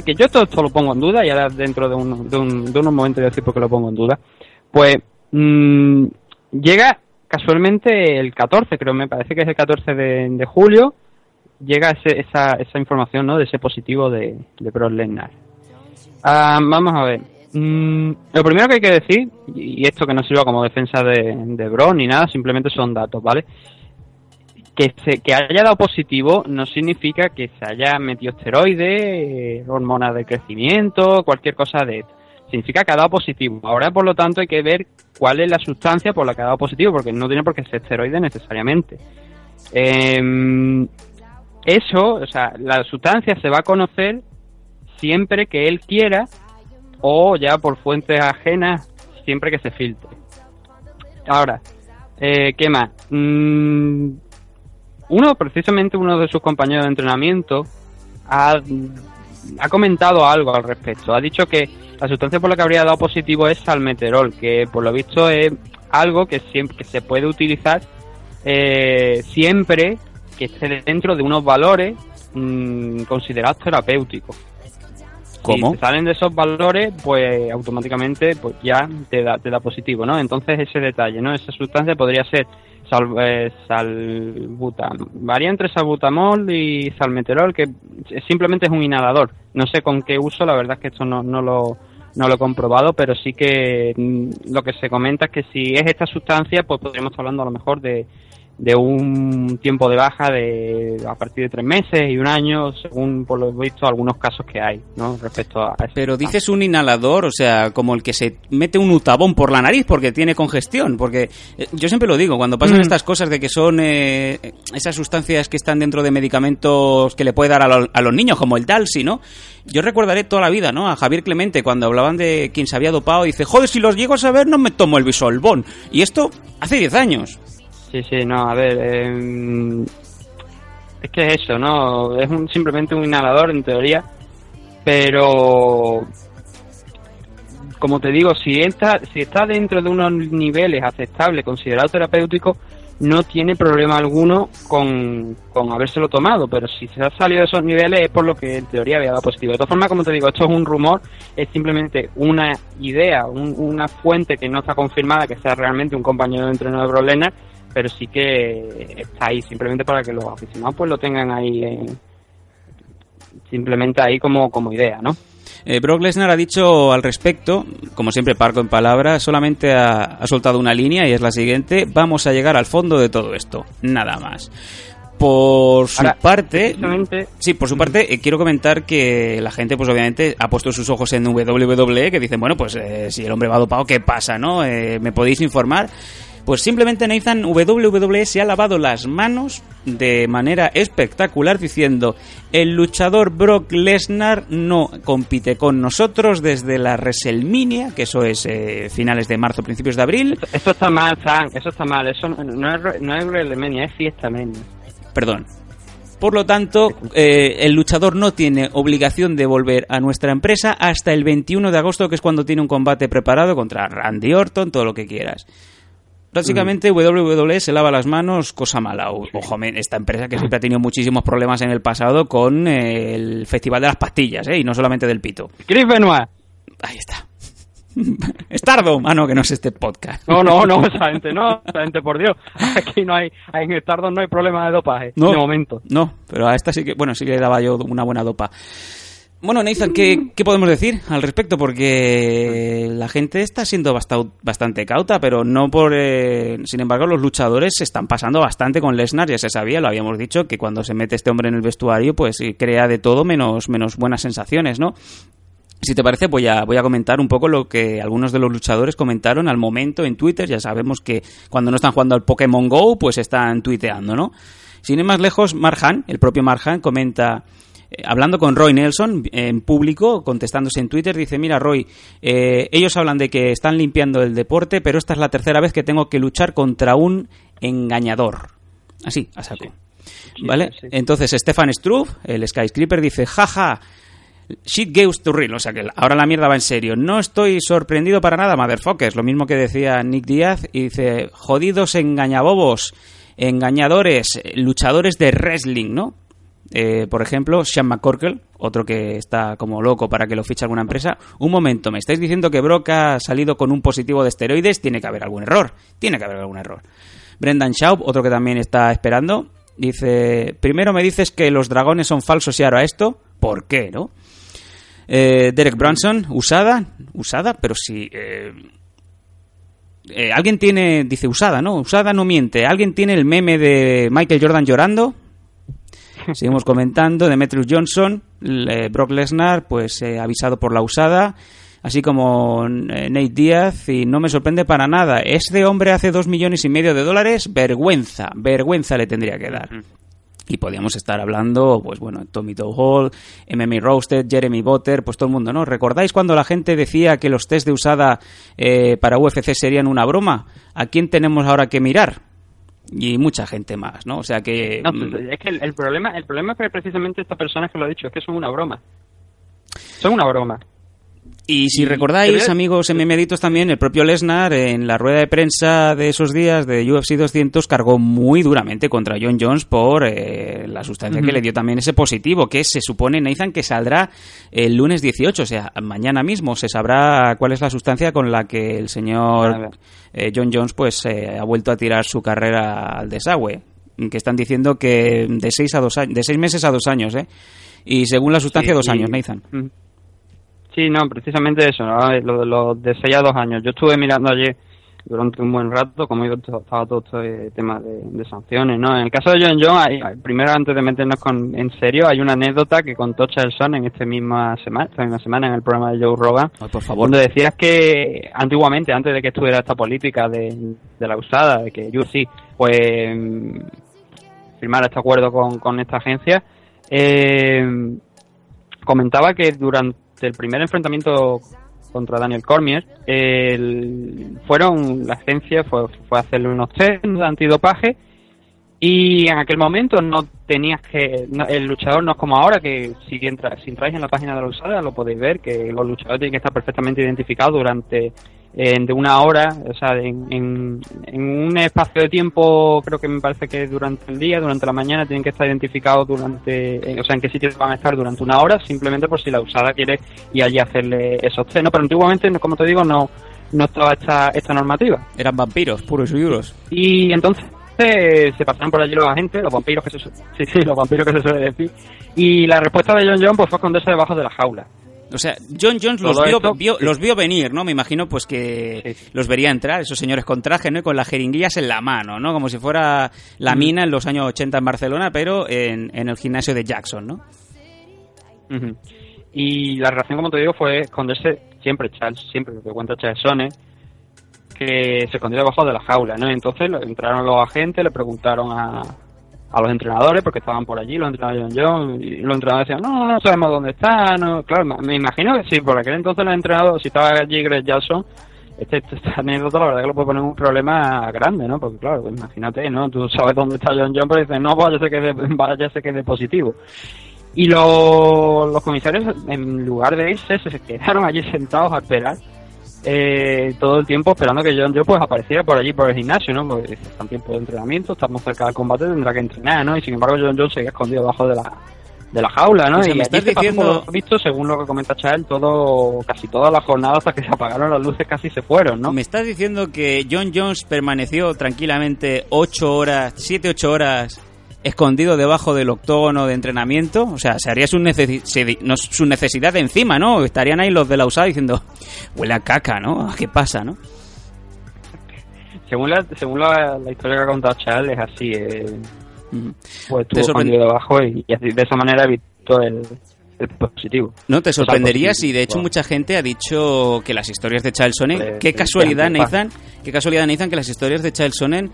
que yo todo esto lo pongo en duda y ahora dentro de, un- de, un- de unos momentos voy a decir por qué lo pongo en duda, pues mm, llega casualmente el 14, creo, me parece que es el 14 de, julio, llega esa, información ¿no? de ese positivo de, de Brock Lesnar. Ah, vamos a ver. Mm, lo primero que hay que decir, y esto que no sirva como defensa de, de ni nada, simplemente son datos, ¿vale? Que, se, que haya dado positivo no significa que se haya metido esteroides, eh, hormonas de crecimiento, cualquier cosa de esto. Significa que ha dado positivo. Ahora, por lo tanto, hay que ver cuál es la sustancia por la que ha dado positivo, porque no tiene por qué ser esteroide necesariamente. Em, eso, o sea, la sustancia se va a conocer siempre que él quiera o ya por fuentes ajenas siempre que se filtre. Ahora, eh, ¿qué más? Mm, uno, precisamente uno de sus compañeros de entrenamiento, ha, ha comentado algo al respecto. Ha dicho que la sustancia por la que habría dado positivo es salmeterol, que por lo visto es algo que siempre que se puede utilizar eh, siempre que esté dentro de unos valores mm, considerados terapéuticos. ¿Cómo? Si te salen de esos valores, pues automáticamente pues ya te da, te da positivo, ¿no? Entonces ese detalle, ¿no? Esa sustancia podría ser sal, eh, salbutam, varía entre salbutamol y salmeterol, que simplemente es un inhalador. No sé con qué uso, la verdad es que esto no, no lo no lo he comprobado, pero sí que mm, lo que se comenta es que si es esta sustancia, pues podríamos estar hablando a lo mejor de, de un tiempo de baja de a partir de tres meses y un año, según por lo visto algunos casos que hay, ¿no? Respecto a eso. Pero dices un inhalador, o sea, como el que se mete un utabón por la nariz porque tiene congestión. Porque eh, yo siempre lo digo, cuando pasan Mm. estas cosas de que son eh, esas sustancias que están dentro de medicamentos que le puede dar a, lo- a los niños, como el Dalsi, ¿no? Yo recordaré toda la vida, ¿no? A Javier Clemente, cuando hablaban de quien se había dopado, dice, joder, si los llego a saber, no me tomo el bisolbón. Y esto hace 10 años. Sí, sí, no, a ver, eh, es que es eso, ¿no? Es un, simplemente un inhalador en teoría, pero como te digo, si está, si está dentro de unos niveles aceptables, considerado terapéutico, no tiene problema alguno con, con habérselo tomado, pero si se ha salido de esos niveles es por lo que en teoría había dado positivo. De todas formas, como te digo, esto es un rumor, es simplemente una idea, un- una fuente que no está confirmada que sea realmente un compañero de entreno de Brock Lesnar, pero sí que está ahí, simplemente para que los aficionados pues lo tengan ahí, en- simplemente ahí como, como idea, ¿no? Eh, Brock Lesnar ha dicho al respecto, como siempre parco en palabras, solamente ha, ha soltado una línea y es la siguiente, vamos a llegar al fondo de todo esto, nada más. Por su Ahora, parte, sí, por su parte, eh, quiero comentar que la gente, pues obviamente, ha puesto sus ojos en WWE, que dicen, bueno, pues eh, si el hombre va dopado, ¿qué pasa, no? Eh, ¿Me podéis informar? Pues simplemente Nathan WWE se ha lavado las manos de manera espectacular diciendo el luchador Brock Lesnar no compite con nosotros desde la WrestleMania, que eso es eh, finales de marzo, principios de abril. Eso está mal, Sam, eso está mal, eso no, es, no es WrestleMania, es Fiesta Mania. Perdón. Por lo tanto, eh, el luchador no tiene obligación de volver a nuestra empresa hasta el 21 de agosto, que es cuando tiene un combate preparado contra Randy Orton, todo lo que quieras. Básicamente WWE se lava las manos, cosa mala. Ojo, esta empresa que siempre ha tenido muchísimos problemas en el pasado con eh, el Festival de las Pastillas, ¿eh? y no solamente del pito. Chris Benoit. Ahí está. Stardom, ah no, que no es este podcast. No, no, no, esa gente no, esa gente por Dios. Aquí no hay, en Stardom no hay problema de dopaje, No, de momento. No, pero a esta sí que, bueno, sí que le daba yo una buena dopa. Bueno, Nathan, ¿qué, qué podemos decir al respecto? Porque la gente está siendo basta- bastante cauta, pero no por... eh, sin embargo, los luchadores se están pasando bastante con Lesnar, ya se sabía, lo habíamos dicho, que cuando se mete este hombre en el vestuario, pues eh, crea de todo menos, menos buenas sensaciones, ¿no? Si te parece, voy a, voy a comentar un poco lo que algunos de los luchadores comentaron al momento en Twitter. Ya sabemos que cuando no están jugando al Pokémon Go, pues están tuiteando, ¿no? Sin ir más lejos, Marhan, el propio Marhan, comenta, eh, hablando con Roy Nelson en público, contestándose en Twitter, dice, mira Roy, eh, ellos hablan de que están limpiando el deporte, pero esta es la tercera vez que tengo que luchar contra un engañador. Así, a saco. ¿Vale? sí, sí. Entonces, Stefan Struve, el Skyscraper, dice, jaja, Shit goes to real, o sea que ahora la mierda va en serio. No estoy sorprendido para nada, motherfuckers. Lo mismo que decía Nick Díaz y dice, jodidos engañabobos, engañadores, luchadores de wrestling, ¿no? Eh, por ejemplo, Sean McCorkle, otro que está como loco para que lo fiche alguna empresa. Un momento, me estáis diciendo que Brock ha salido con un positivo de esteroides, tiene que haber algún error, tiene que haber algún error. Brendan Schaub, otro que también está esperando, dice, primero me dices que los dragones son falsos y ahora esto, ¿por qué, no? Eh, Derek Brunson, usada, usada, pero si... eh, alguien tiene, dice usada, ¿no? Usada no miente. ¿Alguien tiene el meme de Michael Jordan llorando? Seguimos comentando. Demetrius Johnson, Brock Lesnar, pues eh, avisado por la usada. Así como eh, Nate Díaz, y no me sorprende para nada. Este hombre hace dos millones y medio de dólares, vergüenza, vergüenza le tendría que dar. Y podíamos estar hablando, pues bueno, Tommy Doe Hall, MMA Roasted, Jeremy Botter, pues todo el mundo, ¿no? ¿Recordáis cuando la gente decía que los test de usada eh, para UFC serían una broma? ¿A quién tenemos ahora que mirar? Y mucha gente más, ¿no? O sea que... No, mm, es que el, el problema, el problema es que precisamente estas personas que lo ha dicho es que son una broma. Son una broma. Y si Y- recordáis, amigos MMeditos también, el propio Lesnar en la rueda de prensa de esos días de UFC 200 cargó muy duramente contra John Jones por eh, la sustancia que le dio también ese positivo, que se supone, Nathan, que saldrá el lunes 18, o sea, mañana mismo. Se sabrá cuál es la sustancia con la que el señor eh, John Jones pues eh, ha vuelto a tirar su carrera al desagüe, que están diciendo que de seis, a dos años, de seis meses a dos años, ¿eh? Y según la sustancia, Sí, dos años, Nathan. Sí, no, precisamente eso, ¿no? Lo de los de 6 a 2 años. Yo estuve mirando ayer durante un buen rato cómo iba estaba todo este tema de, de sanciones, ¿no? En el caso de John John, primero antes de meternos con, en serio, hay una anécdota que contó Charlson en esta misma semana, esta misma semana en el programa de Joe Rogan, Ay, por favor. donde decías que antiguamente, antes de que estuviera esta política de, de la usada, de que UFC pues firmara este acuerdo con, con esta agencia, eh, comentaba que durante el primer enfrentamiento contra Daniel Cormier, el- fueron la agencia fue, fue hacerle unos test de antidopaje Y en aquel momento no tenías que. no- el luchador no es como ahora, que si, entra, si entráis en la página de la usada lo podéis ver, que los luchadores tienen que estar perfectamente identificados durante. Eh, de una hora, o sea, en, en, en un espacio de tiempo, creo que me parece que durante el día, durante la mañana, tienen que estar identificados durante. eh, o sea, en qué sitio van a estar durante una hora, simplemente por si la usada quiere ir allí a hacerle esos test, ¿no? Pero antiguamente, como te digo, no, no estaba esta, esta normativa. Eran vampiros, puros y duros. Y entonces eh, se pasaron por allí los agentes, los vampiros que se sí, sí, los vampiros que se suele decir. Y la respuesta de John John pues fue esconderse debajo de la jaula. O sea, John Jones los vio, los vio venir, ¿no? Me imagino pues que Sí. los vería entrar, esos señores con traje, ¿no? Y con las jeringuillas en la mano, ¿no? Como si fuera Mm. la mina en los años 80 en Barcelona, pero en, en el gimnasio de Jackson, ¿no? Y la reacción, como te digo, fue esconderse siempre, Charles, siempre lo que cuenta Charles Sone, que se escondió debajo de la jaula, ¿no? Entonces entraron los agentes, le preguntaron a, a los entrenadores, porque estaban por allí, los entrenadores John, y los entrenadores decían, no, no sabemos dónde está, no, claro, me- imagino que sí, por aquel entonces los entrenadores, si estaba allí Greg Jackson, este, esta anécdota la verdad que lo puede poner un problema grande, ¿no? Porque claro, pues imagínate, ¿no? Tú sabes dónde está John John, pero dices, no, vaya se quede, vaya se quede positivo. Y los, los comisarios, en lugar de irse, se quedaron allí sentados a esperar eh, todo el tiempo esperando que John Joe pues apareciera por allí por el gimnasio, ¿no? Porque está en tiempo de entrenamiento, estamos cerca del combate, tendrá que entrenar, ¿no? Y sin embargo John Joe seguía escondido debajo de la de la jaula, ¿no? O sea, y me estás pasó, diciendo- lo visto, según lo que comenta Chael, todo, casi toda la jornada hasta que se apagaron las luces casi se fueron, ¿no? ¿Me estás diciendo que John Jones permaneció tranquilamente 8 horas, 7, 8 horas escondido debajo del octógono de entrenamiento? O sea, se haría su, necesi- se- no, su necesidad de encima, ¿no? Estarían ahí los de la usada diciendo, huele a caca, ¿no? ¿Qué pasa, no? Según la, según la, la historia que ha contado Chael es así, eh, Mm. pues estuvo escondido debajo y, y así, de esa manera evitó el, positivo. No, te sorprenderías positivo, y de hecho wow. mucha gente ha dicho que las historias de Charles Sonnen, qué casualidad Nathan, qué casualidad Nathan que las historias de Charles Sonnen,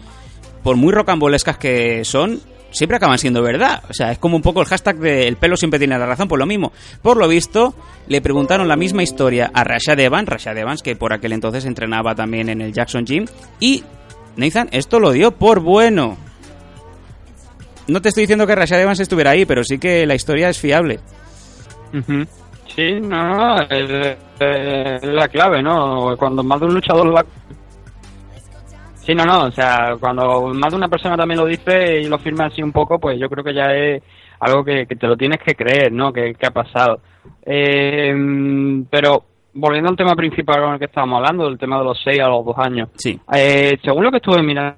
por muy rocambolescas que son, siempre acaban siendo verdad. O sea, es como un poco el hashtag de el pelo siempre tiene la razón, por lo mismo. Por lo visto, le preguntaron la misma historia a Rashad Evans, Rashad Evans que por aquel entonces entrenaba también en el Jackson Gym, y Nathan esto lo dio por bueno. No te estoy diciendo que Rashad Evans estuviera ahí, pero sí que la historia es fiable. Sí, no, no, es, es la clave, ¿no? Cuando más de un luchador la... Sí, no, no, o sea, cuando más de una persona también lo dice y lo firma así un poco, pues yo creo que ya es algo que, que te lo tienes que creer, ¿no? Que, que ha pasado. Eh, pero volviendo al tema principal con el que estábamos hablando, del tema de los 6 a los 2 años. Sí. Eh, según lo que estuve mirando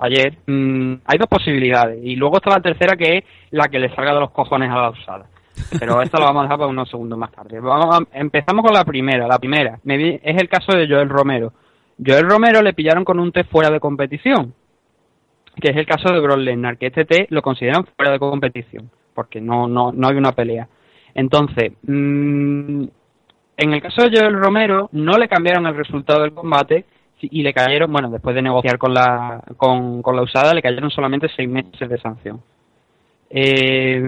ayer, mm, hay dos posibilidades. Y luego está la tercera, que es la que le salga de los cojones a la usada. Pero esto lo vamos a dejar para unos segundos más tarde. Vamos a- empezamos con la primera. La primera me vi- es el caso de Joel Romero. Joel Romero le pillaron con un test fuera de competición, que es el caso de Brock que este test lo consideran fuera de competición, porque no, no, no hay una pelea. Entonces, mm, en el caso de Joel Romero, no le cambiaron el resultado del combate y le cayeron, bueno, después de negociar con la, con, con la usada, le cayeron solamente seis meses de sanción. Eh,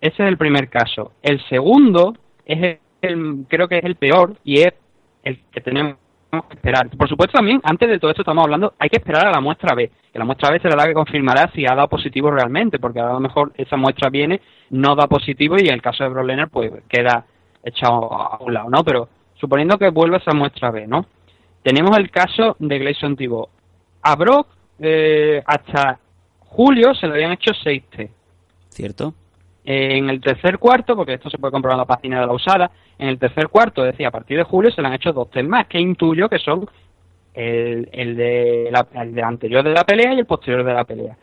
ese es el primer caso. El segundo es el, creo que es el peor y es el que tenemos esperar. Por supuesto también, antes de todo esto estamos hablando, hay que esperar a la muestra B, que la muestra B será la que confirmará si ha dado positivo realmente, porque a lo mejor esa muestra viene, no da positivo y en el caso de Brock Lesnar pues queda echado a un lado, ¿no? Pero suponiendo que vuelva esa muestra B, ¿no? Tenemos el caso de Gleison Tibot. A Brock eh, hasta julio se le habían hecho seis test. ¿Cierto? En el tercer cuarto, porque esto se puede comprobar en la página de la usada, en el tercer cuarto, es decir, a partir de julio se le han hecho dos test más, que intuyo que son el, el, de la, el de anterior de la pelea y el posterior de la pelea.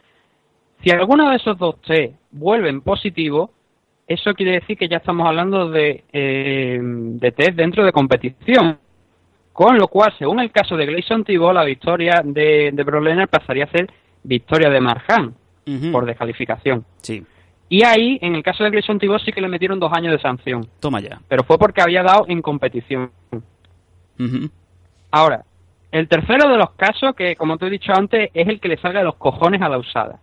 Si alguno de esos dos test vuelven positivo, eso quiere decir que ya estamos hablando de, eh, de test dentro de competición. Con lo cual, según el caso de Gleison Tibot, la victoria de, de Brock Lesnar pasaría a ser victoria de Marjan por descalificación. Sí. Y ahí, en el caso de Gleison Tibot, sí que le metieron dos años de sanción. Toma ya. Pero fue porque había dado en competición. Ahora, el tercero de los casos, que como te he dicho antes, es el que le salga de los cojones a la usada.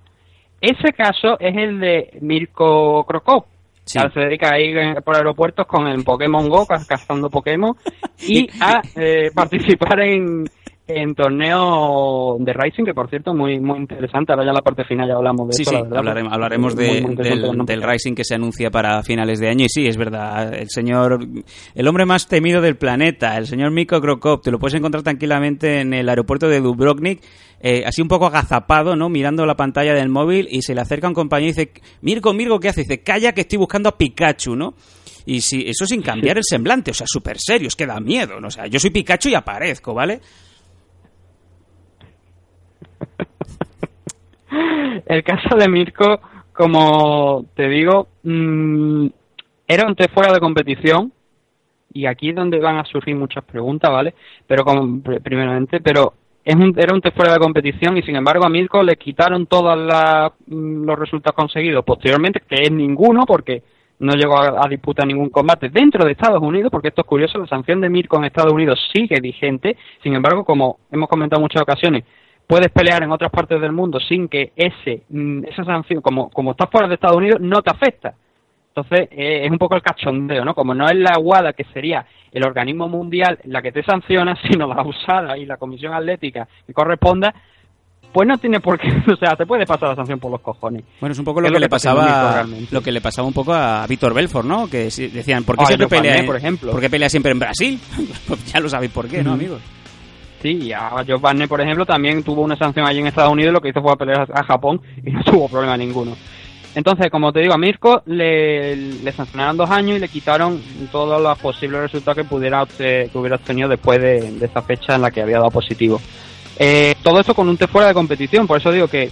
Ese caso es el de Mirko Krokop. Sí. ahora se dedica a ir eh, por aeropuertos con el Pokémon Go, ca- cazando Pokémon, y a eh, participar en, en torneo de Rising, que por cierto, muy muy interesante. Ahora ya en la parte final ya hablamos de Sí, eso, sí, la hablaremos, hablaremos de- muy del, Rising que se anuncia para finales de año. Y sí, es verdad, el señor, el hombre más temido del planeta, el señor Mikko Krokop, te lo puedes encontrar tranquilamente en el aeropuerto de Dubrovnik, eh, así un poco agazapado, ¿no? Mirando la pantalla del móvil y se le acerca un compañero y dice, Mirko, Mirko, ¿qué hace? Dice, calla que estoy buscando a Pikachu, ¿no? Y si, eso sin cambiar el semblante, o sea, súper serio, es que da miedo, ¿no? O sea, yo soy Pikachu y aparezco, ¿vale? El caso de Mirko, como te digo, mm, era un test fuera de competición y aquí es donde van a surgir muchas preguntas, ¿vale? Pero como pr- primeramente, pero es un, era un test fuera de competición y sin embargo a Mirko le quitaron todos los resultados conseguidos posteriormente, que es ninguno porque no llegó a, a disputar ningún combate dentro de Estados Unidos, porque esto es curioso, la sanción de Mirko en Estados Unidos sigue vigente, sin embargo, como hemos comentado en muchas ocasiones, puedes pelear en otras partes del mundo sin que ese mm, esa sanción, como, como estás fuera de Estados Unidos, no te afecta. Entonces, eh, es un poco el cachondeo, ¿no? Como no es la UADA, que sería el organismo mundial la que te sanciona, sino la USADA y la Comisión Atlética que corresponda, pues no tiene por qué, o sea, te puede pasar la sanción por los cojones. Bueno, es un poco lo que, le pasaba lo que le pasaba un poco a Víctor Belfort, ¿no? Que decían, ¿por qué Ah, siempre pelea, por ejemplo. ¿por qué pelea siempre en Brasil? Pues ya lo sabéis por qué, ¿no, amigos? Sí, y a Joe Barnett, por ejemplo, también tuvo una sanción allí en Estados Unidos lo que hizo fue pelear a Japón y no tuvo problema ninguno. Entonces, como te digo, a Mirko le, le sancionaron dos años y le quitaron todos los posibles resultados que pudiera que hubiera obtenido después de, esa fecha en la que había dado positivo. Eh, todo esto con un test fuera de competición, por eso digo que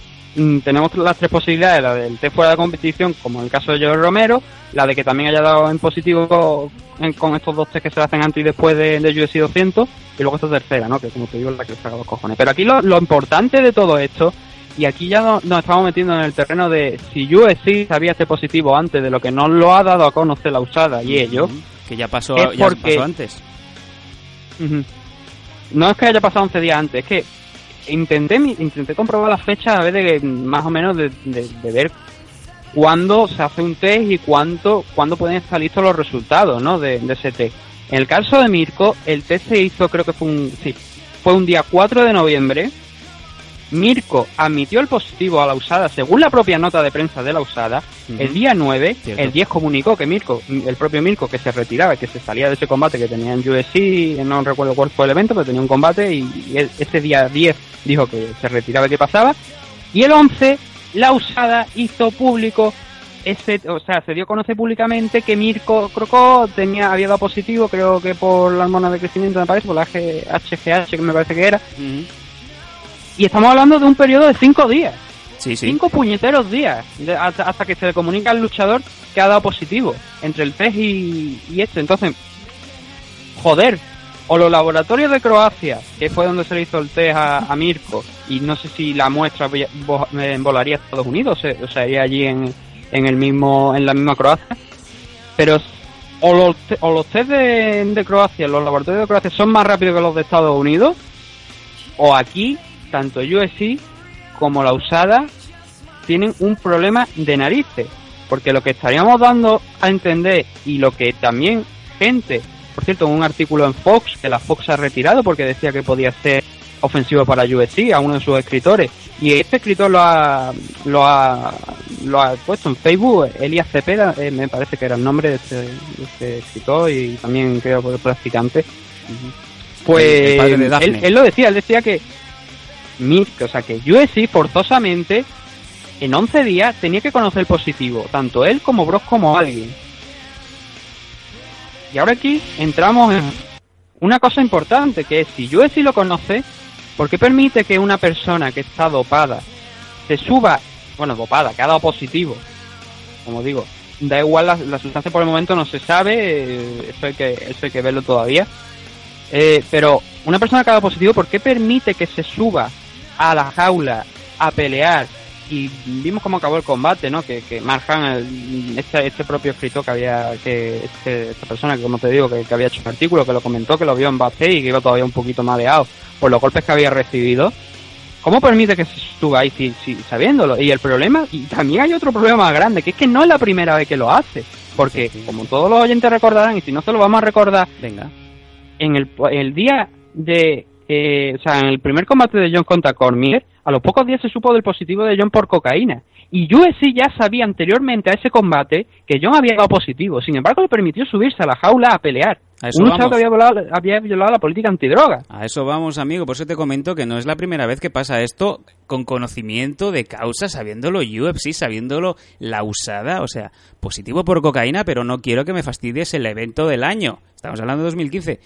tenemos las tres posibilidades, la del test fuera de competición, como en el caso de Joe Romero, la de que también haya dado en positivo en- con estos dos test que se hacen antes y después de, de UFC 200, y luego esta tercera, ¿no? Que como te digo es la que le saca los cojones. Pero aquí lo, lo importante de todo esto, y aquí ya no- nos estamos metiendo en el terreno de si UFC sabía este positivo antes de lo que nos lo ha dado a conocer la usada y ellos, Que ya pasó, Es ya porque- pasó antes. No es que haya pasado 11 días antes, es que intenté intenté comprobar las fechas a ver de más o menos de, de- ver cuándo se hace un test y cuánto cuándo pueden estar listos los resultados, ¿no? De, de ese test. En el caso de Mirko, el test se hizo, creo que fue un sí, fue un día 4 de noviembre. Mirko admitió el positivo a la usada según la propia nota de prensa de la usada. El día 9, Cierto. el 10 comunicó que Mirko, el propio Mirko, que se retiraba, que se salía de ese combate que tenía en UFC, no recuerdo cuál fue el evento, pero tenía un combate y, ese día 10 dijo que se retiraba y que pasaba. Y el 11, la usada hizo público ese, o sea, se dio a conocer públicamente que Mirko Crocó tenía, había dado positivo, creo que por la hormona de crecimiento, me parece, por la G- HGH, que me parece que era. Y estamos hablando de un periodo de 5 días. Sí, sí. Cinco puñeteros días de- hasta, hasta que se le comunica al luchador que ha dado positivo entre el test y, y este. Entonces, joder, o los laboratorios de Croacia, que fue donde se le hizo el test a, a Mirko, y no sé si la muestra volaría a Estados Unidos, o, se- o sea, iría allí en, en el mismo en la misma Croacia, pero o los, o los test de, de Croacia, los laboratorios de Croacia son más rápidos que los de Estados Unidos, o aquí, tanto USC como la usada tienen un problema de narices. Porque lo que estaríamos dando a entender y lo que también gente, por cierto, un artículo en Fox, que la Fox ha retirado porque decía que podía ser ofensivo para UFC a uno de sus escritores. Y este escritor lo ha, lo ha, lo ha puesto en Facebook, Elías Cepeda, eh, me parece que era el nombre de este, de este escritor y también creo que practicante. Pues él, él lo decía, él decía que Mirko, o sea que UFC forzosamente en 11 días tenía que conocer positivo, tanto él como Brock como alguien. Y ahora aquí entramos en una cosa importante, que es si UFC lo conoce, ¿por qué permite que una persona que está dopada se suba, bueno, dopada, que ha dado positivo, como digo, da igual la, la sustancia por el momento no se sabe, eh, eso hay que, eso hay que verlo todavía, eh, pero una persona que ha dado positivo, ¿por qué permite que se suba a la jaula a pelear? Y vimos cómo acabó el combate, ¿no? Que, que Mark Hamill, este, este propio escritor que había, que este- esta persona que como te digo, que, que había hecho un artículo, que lo comentó, que lo vio en backstage y que iba todavía un poquito mareado por los golpes que había recibido. ¿Cómo permite que se suba ahí si, si- sabiéndolo? Y el problema, y también hay otro problema más grande, que es que no es la primera vez que lo hace. Porque, como todos los oyentes recordarán, y si no se lo vamos a recordar, Venga. en el, el día de eh, o sea, en el primer combate de John contra Cormier, a los pocos días se supo del positivo de John por cocaína. Y UFC ya sabía anteriormente a ese combate que John había dado positivo. Sin embargo, le permitió subirse a la jaula a pelear. A eso Un vamos. que había violado, había violado la política antidroga. A eso vamos, amigo. Por eso te comento que no es la primera vez que pasa esto con conocimiento de causa, sabiéndolo UFC, sabiéndolo la usada. O sea, positivo por cocaína, pero no quiero que me fastidies el evento del año. Estamos hablando de 2015.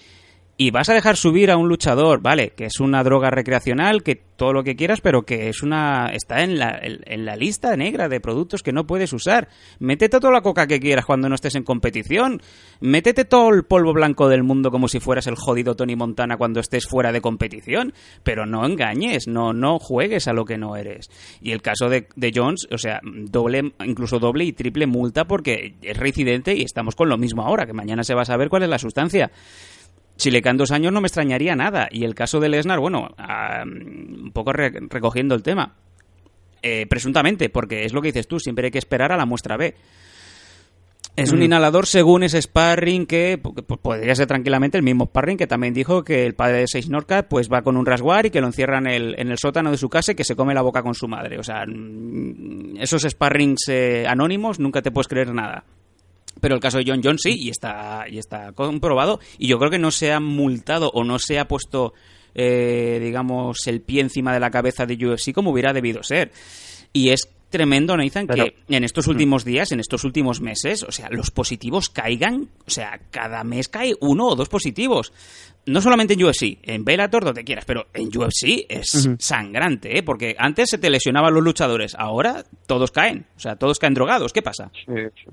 Y vas a dejar subir a un luchador, vale, que es una droga recreacional, que todo lo que quieras, pero que es una está en la, en, la lista negra de productos que no puedes usar. Métete toda la coca que quieras cuando no estés en competición. Métete todo el polvo blanco del mundo como si fueras el jodido Tony Montana cuando estés fuera de competición. Pero no engañes, no, no juegues a lo que no eres. Y el caso de, de Jones, o sea, doble, incluso doble y triple multa porque es reincidente y estamos con lo mismo ahora, que mañana se va a saber cuál es la sustancia. Si le caen dos años no me extrañaría nada. Y el caso de Lesnar, bueno, ah, un poco re- recogiendo el tema. Eh, presuntamente, porque es lo que dices tú, siempre hay que esperar a la muestra B. Es un inhalador según ese sparring que po- podría ser tranquilamente el mismo sparring que también dijo que el padre de Seis Norca pues va con un rasguar y que lo encierra en el, en el sótano de su casa y que se come la boca con su madre. O sea, mm, esos sparrings eh, anónimos nunca te puedes creer nada. Pero el caso de John Jones sí, y está, y está comprobado. Y yo creo que no se ha multado o no se ha puesto, eh, digamos, el pie encima de la cabeza de UFC como hubiera debido ser. Y es tremendo, Nathan, Pero- que en estos últimos días, en estos últimos meses, o sea, los positivos caigan, o sea, cada mes cae uno o dos positivos. No solamente en UFC, en Bellator, donde quieras, pero en UFC es sangrante, ¿eh? Porque antes se te lesionaban los luchadores, ahora todos caen, o sea, todos caen drogados. ¿Qué pasa? Sí, sí.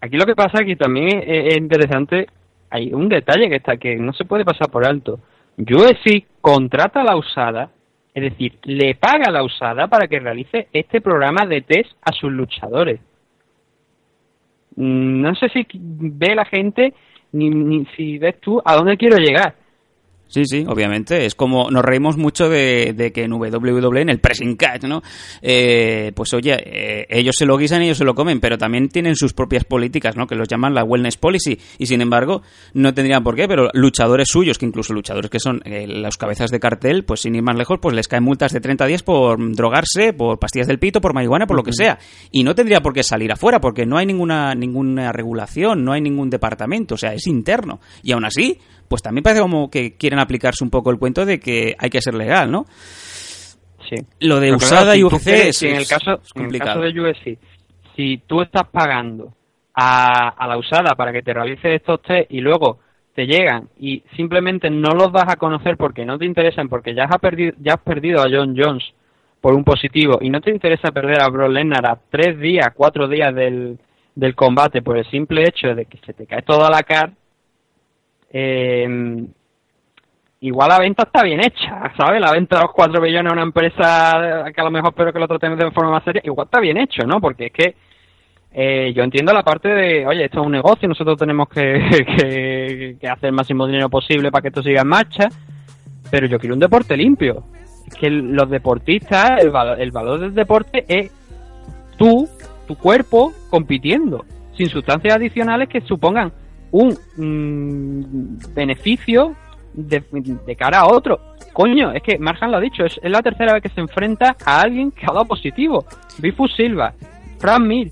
Aquí lo que pasa es que también es, es interesante, hay un detalle que está que no se puede pasar por alto. UFC contrata a la usada, es decir, le paga a la usada para que realice este programa de test a sus luchadores. Mm, No sé si ve la gente ni, ni si ves tú a dónde quiero llegar. Sí, sí, obviamente. Es como nos reímos mucho de, de que en WWE, en el pressing catch, ¿no? Eh, pues oye, eh, ellos se lo guisan y ellos se lo comen, pero también tienen sus propias políticas, ¿no? Que los llaman la wellness policy. Y sin embargo, no tendrían por qué, pero luchadores suyos, que incluso luchadores que son eh, las cabezas de cartel, pues sin ir más lejos, pues les caen multas de 30 días por drogarse, por pastillas del pito, por marihuana, por lo que sea. Y no tendría por qué salir afuera, porque no hay ninguna, ninguna regulación, no hay ningún departamento, o sea, es interno. Y aún así, pues también parece como que quieren aplicarse un poco el cuento de que hay que ser legal, ¿no? Sí. Lo de Pero usada claro, y UFC es, si en el caso, es en el complicado. caso de UFC, si tú estás pagando a, a la usada para que te realice estos test y luego te llegan y simplemente no los das a conocer porque no te interesan, porque ya has perdido, ya has perdido a John Jones por un positivo y no te interesa perder a Brock Lesnar a tres días, cuatro días del, del combate por el simple hecho de que se te cae toda la cara, eh, igual la venta está bien hecha, ¿sabes? La venta de los 4 billones a una empresa que a lo mejor espero que lo tratemos de forma más seria, igual está bien hecho, ¿no? Porque es que eh, yo entiendo la parte de, oye, esto es un negocio, nosotros tenemos que, que, hacer el máximo dinero posible para que esto siga en marcha, pero yo quiero un deporte limpio. Es que los deportistas, el, valo- el valor del deporte es tú, tu cuerpo, compitiendo, sin sustancias adicionales que supongan un mm, beneficio de, de cara a otro. Coño, es que Marjan lo ha dicho, es, es la tercera vez que se enfrenta a alguien que ha dado positivo. Bifu Silva, Fran Mir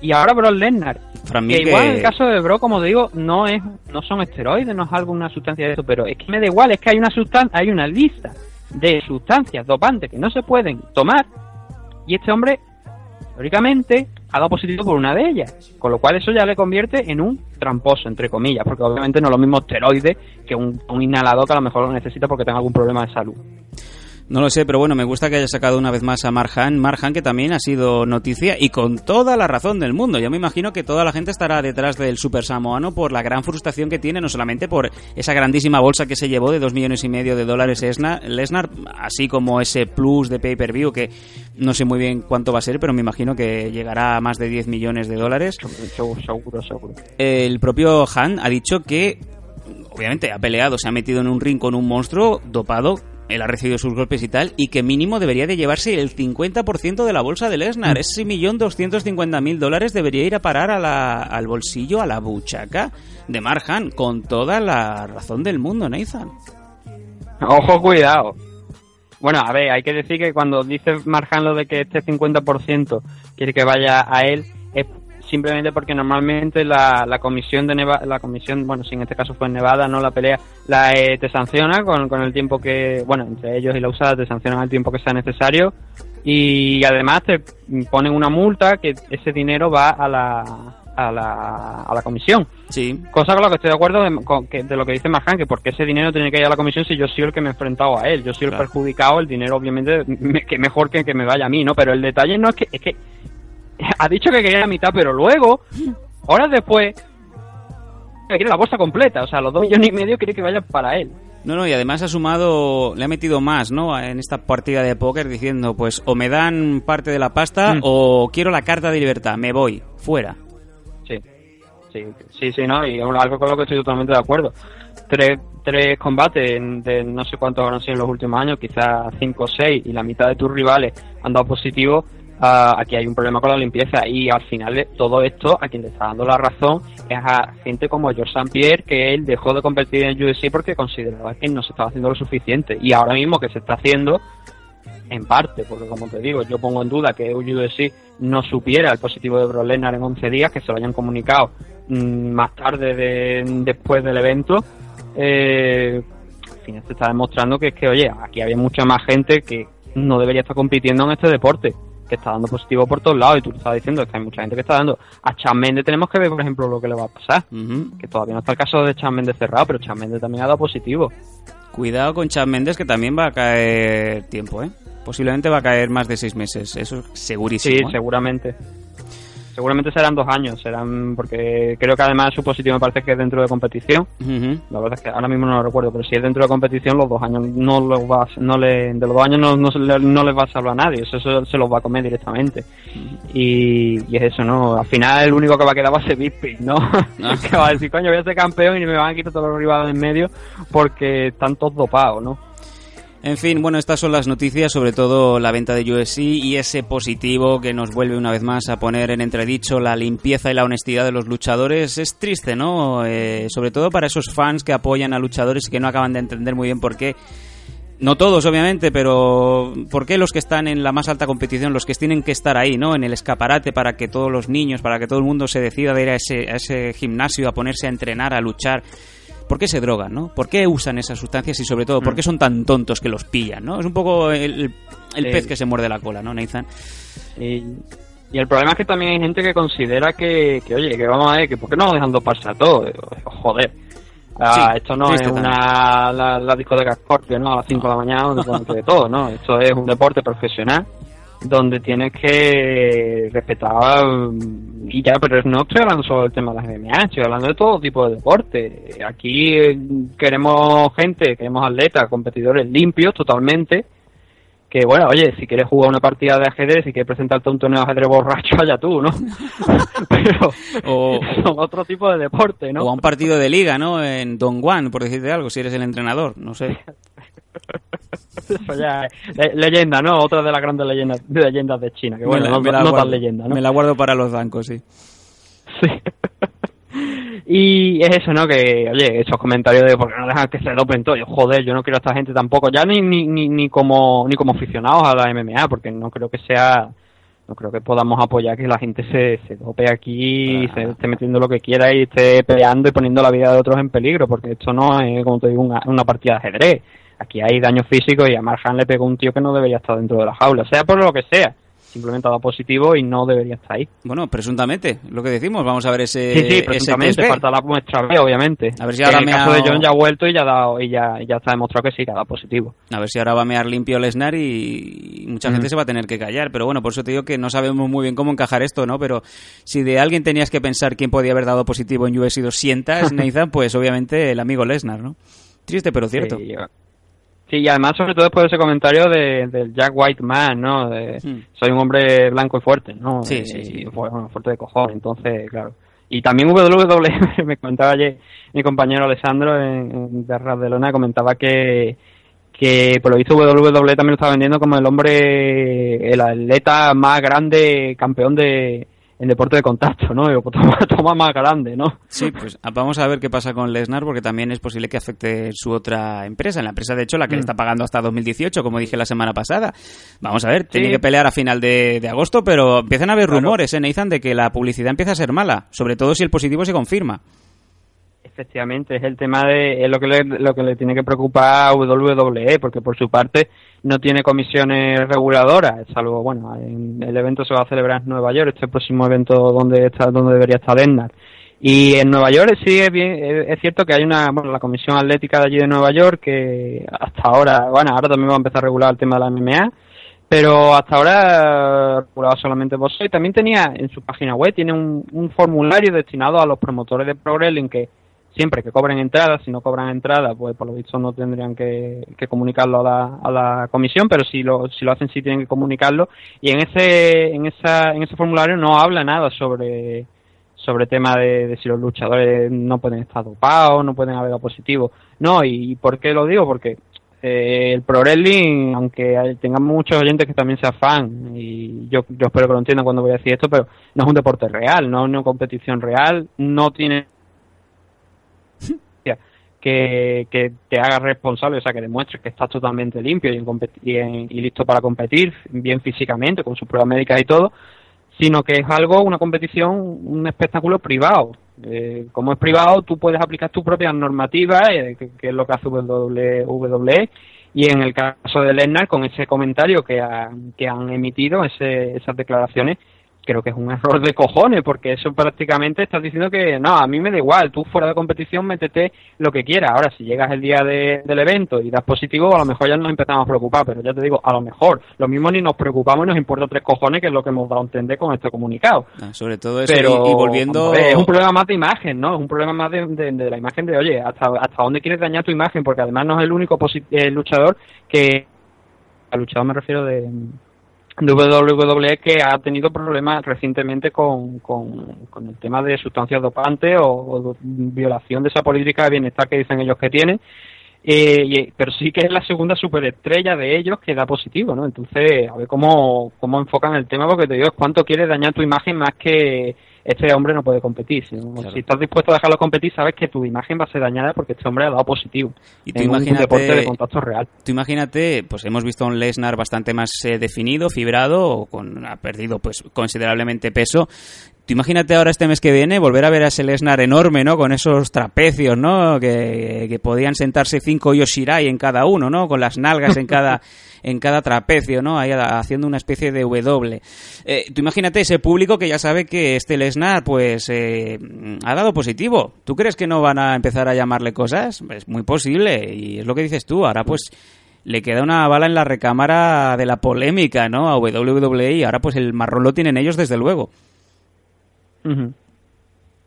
y ahora Brock Lesnar. Que igual en el caso de Bro, como digo, no es no son esteroides, no es alguna sustancia de eso, pero es que me da igual, es que hay una sustancia, hay una lista de sustancias dopantes que no se pueden tomar y este hombre teóricamente dado positivo por una de ellas, con lo cual eso ya le convierte en un tramposo, entre comillas, porque obviamente no es lo mismo esteroide que un, un inhalador que a lo mejor lo necesita porque tenga algún problema de salud. No lo sé, pero bueno, me gusta que haya sacado una vez más a Marjan. Marjan, que también ha sido noticia y con toda la razón del mundo. Yo me imagino que toda la gente estará detrás del Super Samoano por la gran frustración que tiene, no solamente por esa grandísima bolsa que se llevó de dos millones y medio de dólares Esna- Lesnar, así como ese plus de pay-per-view que no sé muy bien cuánto va a ser, pero me imagino que llegará a más de 10 millones de dólares. Seguro, seguro, seguro. El propio Han ha dicho que, obviamente, ha peleado, se ha metido en un ring con un monstruo dopado. Él ha recibido sus golpes y tal, y que mínimo debería de llevarse el 50% de la bolsa de Lesnar. Ese millón doscientos cincuenta mil dólares debería ir a parar a la- al bolsillo, a la buchaca de Marjan, con toda la razón del mundo, Nathan. Ojo, cuidado. Bueno, a ver, hay que decir que cuando dice Marjan lo de que este 50% quiere que vaya a él, es simplemente porque normalmente la, la comisión de Nevada, la comisión, bueno, si en este caso fue en Nevada, no la pelea, la eh, te sanciona con, con el tiempo que, bueno, entre ellos y la usada te sancionan el tiempo que sea necesario y además te ponen una multa que ese dinero va a la, a la, a la comisión. Sí. Cosa con la que estoy de acuerdo de, con que- de lo que dice Marjan, que porque ese dinero tiene que ir a la comisión si yo soy el que me he enfrentado a él. Yo soy Claro. el perjudicado, el dinero obviamente me- que mejor que que me vaya a mí, ¿no? Pero el detalle no es que, es que ha dicho que quería la mitad, pero luego, horas después, que quiere la bolsa completa, o sea, los dos millones y medio quiere que vayan para él. No, no, y además ha sumado, le ha metido más, ¿no? En esta partida de póker diciendo, pues, o me dan parte de la pasta Mm. o quiero la carta de libertad, me voy, fuera. Sí, sí, sí, sí, ¿no? Y algo con lo que estoy totalmente de acuerdo. Tres, tres combates de no sé cuántos habrán sido en los últimos años, quizás cinco o seis, y la mitad de tus rivales han dado positivo. Ah, aquí hay un problema con la limpieza y al final todo esto a quien le está dando la razón es a gente como George St. Pierre que él dejó de competir en UFC porque consideraba que no se estaba haciendo lo suficiente y ahora mismo que se está haciendo en parte, porque como te digo, yo pongo en duda que UFC no supiera el positivo de Brock Lesnar en 11 días, que se lo hayan comunicado mm, más tarde de, después del evento. Eh, al final se está demostrando que es que, oye, aquí había mucha más gente que no debería estar compitiendo en este deporte, que está dando positivo por todos lados, y tú lo estás diciendo, que hay mucha gente que está dando. A Chan Mendes tenemos que ver, por ejemplo, lo que le va a pasar, que todavía no está el caso de Chan Mendes cerrado, pero Chan Mendes también ha dado positivo. Cuidado con Chad Méndez que también va a caer tiempo, ¿eh? Posiblemente va a caer más de seis meses, eso es Sí, segurísimo. ¿eh? seguramente. Seguramente serán dos años, serán porque creo que además su positivo me parece que es dentro de competición. Ujú. La verdad es que ahora mismo no lo recuerdo, pero si es dentro de competición, los dos años no los vas, no le, de los dos años no, no, no les va a salvar a nadie, eso, eso se los va a comer directamente. Y, y es eso, ¿no? Al final el único que va a quedar va a ser Bisping, ¿no? Ah. que va a decir, coño, voy a ser campeón y me van a quitar todos los rivales en medio porque están todos dopados, ¿no? En fin, bueno, estas son las noticias, sobre todo la venta de UFC y ese positivo que nos vuelve una vez más a poner en entredicho la limpieza y la honestidad de los luchadores. Es triste, ¿no? Eh, sobre todo para esos fans que apoyan a luchadores y que no acaban de entender muy bien por qué. No todos, obviamente, pero ¿por qué los que están en la más alta competición, los que tienen que estar ahí, ¿no? En el escaparate para que todos los niños, para que todo el mundo se decida de ir a ese, a ese gimnasio, a ponerse a entrenar, a luchar. ¿Por qué se drogan, no? ¿Por qué usan esas sustancias y sobre todo, por qué son tan tontos que los pillan, no? Es un poco el, el Sí. pez que se muerde la cola, ¿no, Nathan? Y, y el problema es que también hay gente que considera que, que oye, que vamos a ver, que ¿por qué no dejan a todo? Joder. Ah, Sí, esto no es una la, la discoteca Scorpio, ¿no? A las 5 de la mañana donde ponen de todo, ¿no? Esto es un deporte profesional donde tienes que respetar y ya, pero no estoy hablando solo del tema de las MMA, estoy hablando de todo tipo de deporte. Aquí eh, queremos gente, queremos atletas, competidores limpios totalmente, que bueno, oye, si quieres jugar una partida de ajedrez, si quieres presentarte a un torneo de ajedrez borracho, allá tú, ¿no? Pero O- son otro tipo de deporte, ¿no? O a un partido de liga, ¿no? En Dongguan, por decirte algo, si eres el entrenador, no sé. Eso ya es le- leyenda, ¿no? Otra de las grandes leyendas, de leyendas de China, que bueno, la- no, no guardo. tan leyenda, ¿no? Me la guardo para los bancos, sí. Sí. y es eso, ¿no? Que, oye, esos comentarios de por qué no dejan que se dopen todo. Yo, joder, yo no quiero a esta gente tampoco, ya ni, ni, ni, ni como ni como aficionados a la MMA, porque no creo que sea, no creo que podamos apoyar que la gente se, se dope aquí y se esté metiendo lo que quiera y esté peleando y poniendo la vida de otros en peligro, porque esto no es, como te digo, una, una partida de ajedrez. Aquí hay daño físico y a Marjan le pegó un tío que no debería estar dentro de la jaula, sea por lo que sea. Simplemente ha dado positivo y no debería estar ahí. Bueno, presuntamente, lo que decimos, vamos a ver ese. Sí, sí, presuntamente, falta la muestra B, obviamente. A ver si ahora en el caso de John ya ha vuelto y ya ha dado, y ya, y ya está demostrado que sí, que ha dado positivo. A ver si ahora va a mear limpio Lesnar y, mucha gente se va a tener que callar. Pero bueno, por eso te digo que no sabemos muy bien cómo encajar esto, ¿no? Pero si de alguien tenías que pensar quién podía haber dado positivo en UFC 200, Nathan, pues obviamente el amigo Lesnar, ¿no? Triste, pero cierto. Sí, yo- Sí, y además, sobre todo después de ese comentario de, del Jack White Man, ¿no? De, Hmm. Soy un hombre blanco y fuerte, ¿no? Sí, sí, sí. y, bueno, fuerte de cojones, entonces, claro. Y también WWE, me comentaba ayer mi compañero Alessandro en, de Ras de Lona, comentaba que, que por lo visto WWE también lo estaba vendiendo como el hombre, el atleta más grande, campeón de en deporte de contacto, ¿no? O toma, toma más grande, ¿no? Sí, pues vamos a ver qué pasa con Lesnar, porque también es posible que afecte su otra empresa, en la empresa de hecho la que le Mm. está pagando hasta 2018, como dije la semana pasada. Vamos a ver, tiene que pelear a final de, de agosto, pero empiezan a haber Claro. rumores, ¿eh, Nathan, de que la publicidad empieza a ser mala, sobre todo si el positivo se confirma. Efectivamente, es el tema de es lo que le, lo que le tiene que preocupar a WWE, porque por su parte no tiene comisiones reguladoras, salvo, bueno, en- el evento se va a celebrar en Nueva York, este próximo evento donde está donde debería estar Lennar. Y en Nueva York sí es, bien, es cierto que hay una, bueno, la Comisión Atlética de allí de Nueva York que hasta ahora, bueno, ahora también va a empezar a regular el tema de la MMA, pero hasta ahora eh, regulaba solamente boxeo y también tenía en su página web tiene un, un formulario destinado a los promotores de Pro que siempre que cobren entrada, si no cobran entrada, pues por lo visto no tendrían que, que comunicarlo a la, a la comisión, pero si lo, si lo hacen sí tienen que comunicarlo y en ese, en esa, en ese formulario no habla nada sobre sobre tema de, de si los luchadores no pueden estar dopados, no pueden haber dado positivo. No, y, ¿por qué lo digo? Porque eh, el pro wrestling, aunque tengamos muchos oyentes que también sean fan, y yo, yo espero que lo entiendan cuando voy a decir esto, pero no es un deporte real, no es una competición real, no tiene que, que te haga responsable, o sea, que demuestres que estás totalmente limpio y, en y, en- y listo para competir, bien físicamente, con sus pruebas médicas y todo, sino que es algo, una competición, un espectáculo privado. Eh, como es privado, tú puedes aplicar tus propias normativas, eh, que, es lo que hace WWE, y en el caso de Lesnar, con ese comentario que, ha- que han emitido, ese, esas declaraciones, creo que es un error de cojones, porque eso prácticamente estás diciendo que no, a mí me da igual, tú fuera de competición métete lo que quieras. Ahora, si llegas el día de- del evento y das positivo, a lo mejor ya nos empezamos a preocupar, pero ya te digo, a lo mejor, lo mismo ni nos preocupamos y nos importa tres cojones, que es lo que hemos dado a entender con este comunicado. Ah, Sobre todo eso, Pero y, y volviendo... es un problema más de imagen, ¿no? Es un problema más de, de- de la imagen de, oye, hasta, hasta dónde quieres dañar tu imagen, porque además no es el único posi- eh, luchador que, al luchador me refiero de WWE que ha tenido problemas recientemente con, con, el tema de sustancias dopantes o, violación de esa política de bienestar que dicen ellos que tienen. Eh, y- pero sí que es la segunda superestrella de ellos que da positivo, ¿no? Entonces, a ver cómo, cómo enfocan el tema, porque te digo, cuánto quieres dañar tu imagen más que este hombre no puede competir. Si, si estás dispuesto a dejarlo competir, sabes que tu imagen va a ser dañada porque este hombre ha dado positivo. Y tú en un imagínate- deporte de contacto real. Tú imagínate, pues hemos visto a un Lesnar bastante más eh, definido, fibrado, con, ha perdido pues considerablemente peso. Tú imagínate ahora este mes que viene volver a ver a ese Lesnar enorme, ¿no? Con esos trapecios, ¿no? Que, que podían sentarse cinco Yoshirai en cada uno, ¿no? Con las nalgas en cada en cada trapecio, ¿no? Ahí haciendo una especie de W. Eh, tú imagínate ese público que ya sabe que este Lesnar, pues, eh, ha dado positivo. ¿Tú crees que no van a empezar a llamarle cosas? Es muy posible, y es lo que dices tú. Ahora, pues, le queda una bala en la recámara de la polémica, ¿no? A WWE, y ahora, pues, el marrón lo tienen ellos, desde luego.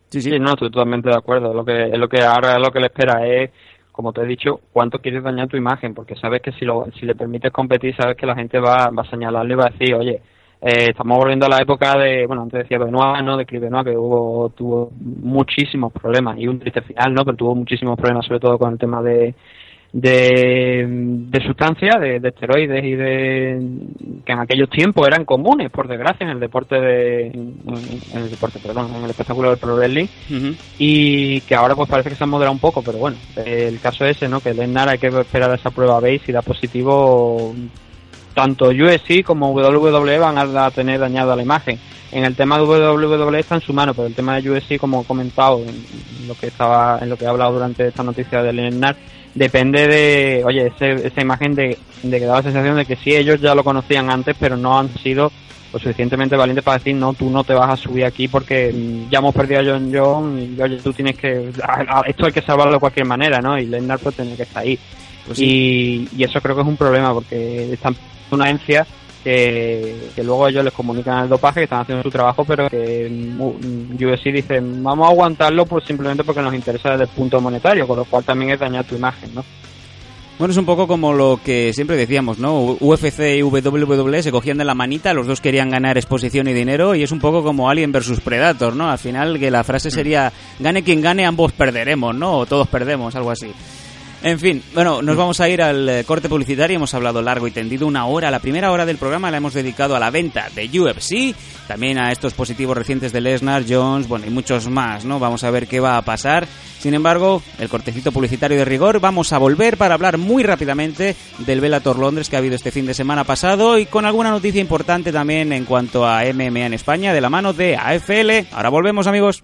Sí, Sí, no, estoy totalmente de acuerdo. Lo que, lo que ahora lo que le espera es, como te he dicho, cuánto quieres dañar tu imagen, porque sabes que si lo, si le permites competir, sabes que la gente va, va a señalarle y va a decir, oye, eh, estamos volviendo a la época de, bueno, antes decía Benoit, ¿no? De Chris Benoit, que hubo, tuvo muchísimos problemas y un triste final, ¿no? Pero tuvo muchísimos problemas, sobre todo con el tema de, de, de sustancias, de, de esteroides y de que en aquellos tiempos eran comunes, por desgracia, en el deporte de, en, el deporte, perdón, en el espectáculo del pro wrestling y que ahora pues parece que se han moderado un poco, pero bueno, el caso es ese, ¿no? Que Lennar hay que esperar a esa prueba base y da positivo tanto UFC como WWE van a, tener dañada la imagen. En el tema de WWE está en su mano, pero el tema de UFC, como he comentado en lo que estaba, en lo que he hablado durante esta noticia de Lennar, depende de, oye, ese- esa imagen de, de que da la sensación de que sí ellos ya lo conocían antes, pero no han sido lo suficientemente valientes para decir no, tú no te vas a subir aquí porque mm, ya hemos perdido a John John y oye, tú tienes que, a- a- esto hay que salvarlo de cualquier manera, ¿no? Y Lennar pues tiene que estar ahí. Pues sí. y, y eso creo que es un problema porque están una agencia que, luego ellos les comunican el dopaje que están haciendo su trabajo pero que mm, UFC dice vamos a aguantarlo pues simplemente porque nos interesa desde el punto monetario con lo cual también es dañar tu imagen ¿no? Bueno, es un poco como lo que siempre decíamos, ¿no? UFC y WWE se cogían de la manita, los dos querían ganar exposición y dinero, y es un poco como Alien versus Predator, ¿no? Al final que la frase sería, gane quien gane, ambos perderemos, ¿no? O todos perdemos, algo así. En fin, bueno, nos vamos a ir al eh, corte publicitario. Hemos hablado largo y tendido una hora. La primera hora del programa la hemos dedicado a la venta de UFC, también a estos positivos recientes de Lesnar, Jones, bueno, y muchos más, ¿no? Vamos a ver qué va a pasar. Sin embargo, el cortecito publicitario de rigor, vamos a volver para hablar muy rápidamente del Bellator Londres que ha habido este fin de semana pasado y con alguna noticia importante también en cuanto a MMA en España de la mano de AFL. Ahora volvemos, amigos.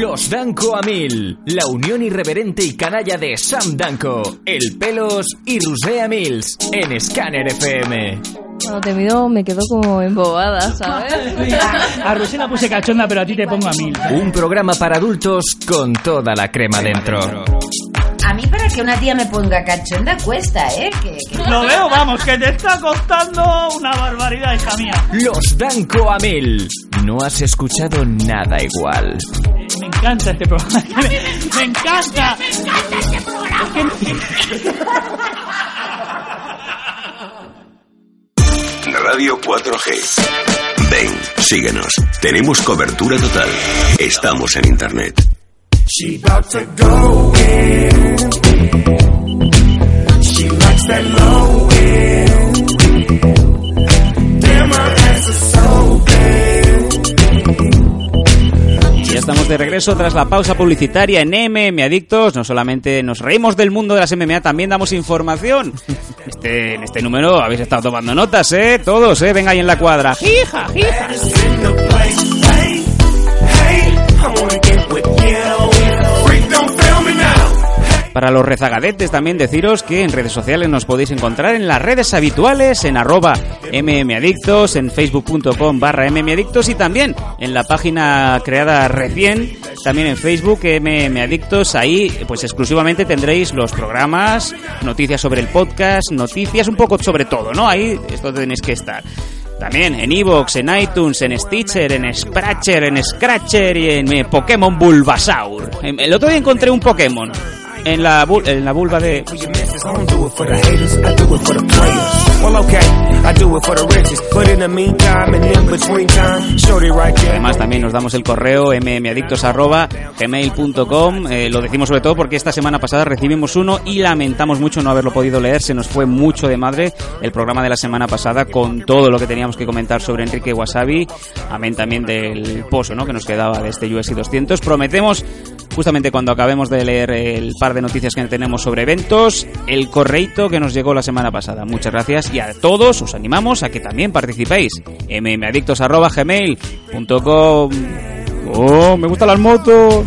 Los Danco a Mil, la unión irreverente y canalla de Sam Danco, El Pelos y Rusea Mills en Scanner FM. Cuando te miro me quedo como embobada, ¿sabes? A Rosena puse cachonda, pero a ti te pongo a mil. Un programa para adultos con toda la crema dentro. A mí para que una tía me ponga cachonda cuesta, ¿eh? Que, que- Lo veo, vamos, que te está costando una barbaridad, hija mía. Los Danco a Mil. No has escuchado nada igual. Me encanta este programa. Me, me encanta. Es Radio 4G. Ven, síguenos. Tenemos cobertura total. Estamos en internet. She about to go in. She likes that low end. Damn, my ass is so Y ya estamos de regreso tras la pausa publicitaria en MM Adictos. No solamente nos reímos del mundo de las MMA, también damos información. Este, en este número habéis estado tomando notas, ¿eh? Todos, ¿eh? Venga ahí en la cuadra. Hey, hey, I wanna get with you. Para los rezagadetes también deciros que en redes sociales nos podéis encontrar en las redes habituales, en arroba mmadictos, en facebook.com barra mmadictos y también en la página creada recién, también en Facebook mmadictos, ahí pues exclusivamente tendréis los programas, noticias sobre el podcast, noticias un poco sobre todo, ¿no? Ahí esto tenéis que estar. También en Evox, en iTunes, en Stitcher, en Scratcher, en Scratcher y en eh, Pokémon Bulbasaur. Em, El otro día encontré un Pokémon en la, bul- en la vulva de... I don't do it for the haters, I do it for the players. Well, okay, I do it for the riches. But in the meantime, and in between time, shorty right there. Además también nos damos el correo mmadictos@gmail.com. Eh, lo decimos sobre todo porque esta semana pasada recibimos uno y lamentamos mucho no haberlo podido leer. Se nos fue mucho de madre el programa de la semana pasada con todo lo que teníamos que comentar sobre Enrique Wasabi. Amén también del pozo ¿no? que nos quedaba de este UFC 200. Prometemos justamente cuando acabemos de leer el par de noticias que tenemos sobre eventos, el correito que nos llegó la semana pasada. Muchas gracias y a todos os animamos a que también participéis. mmadictos.gmail.com Oh, me gustan las motos.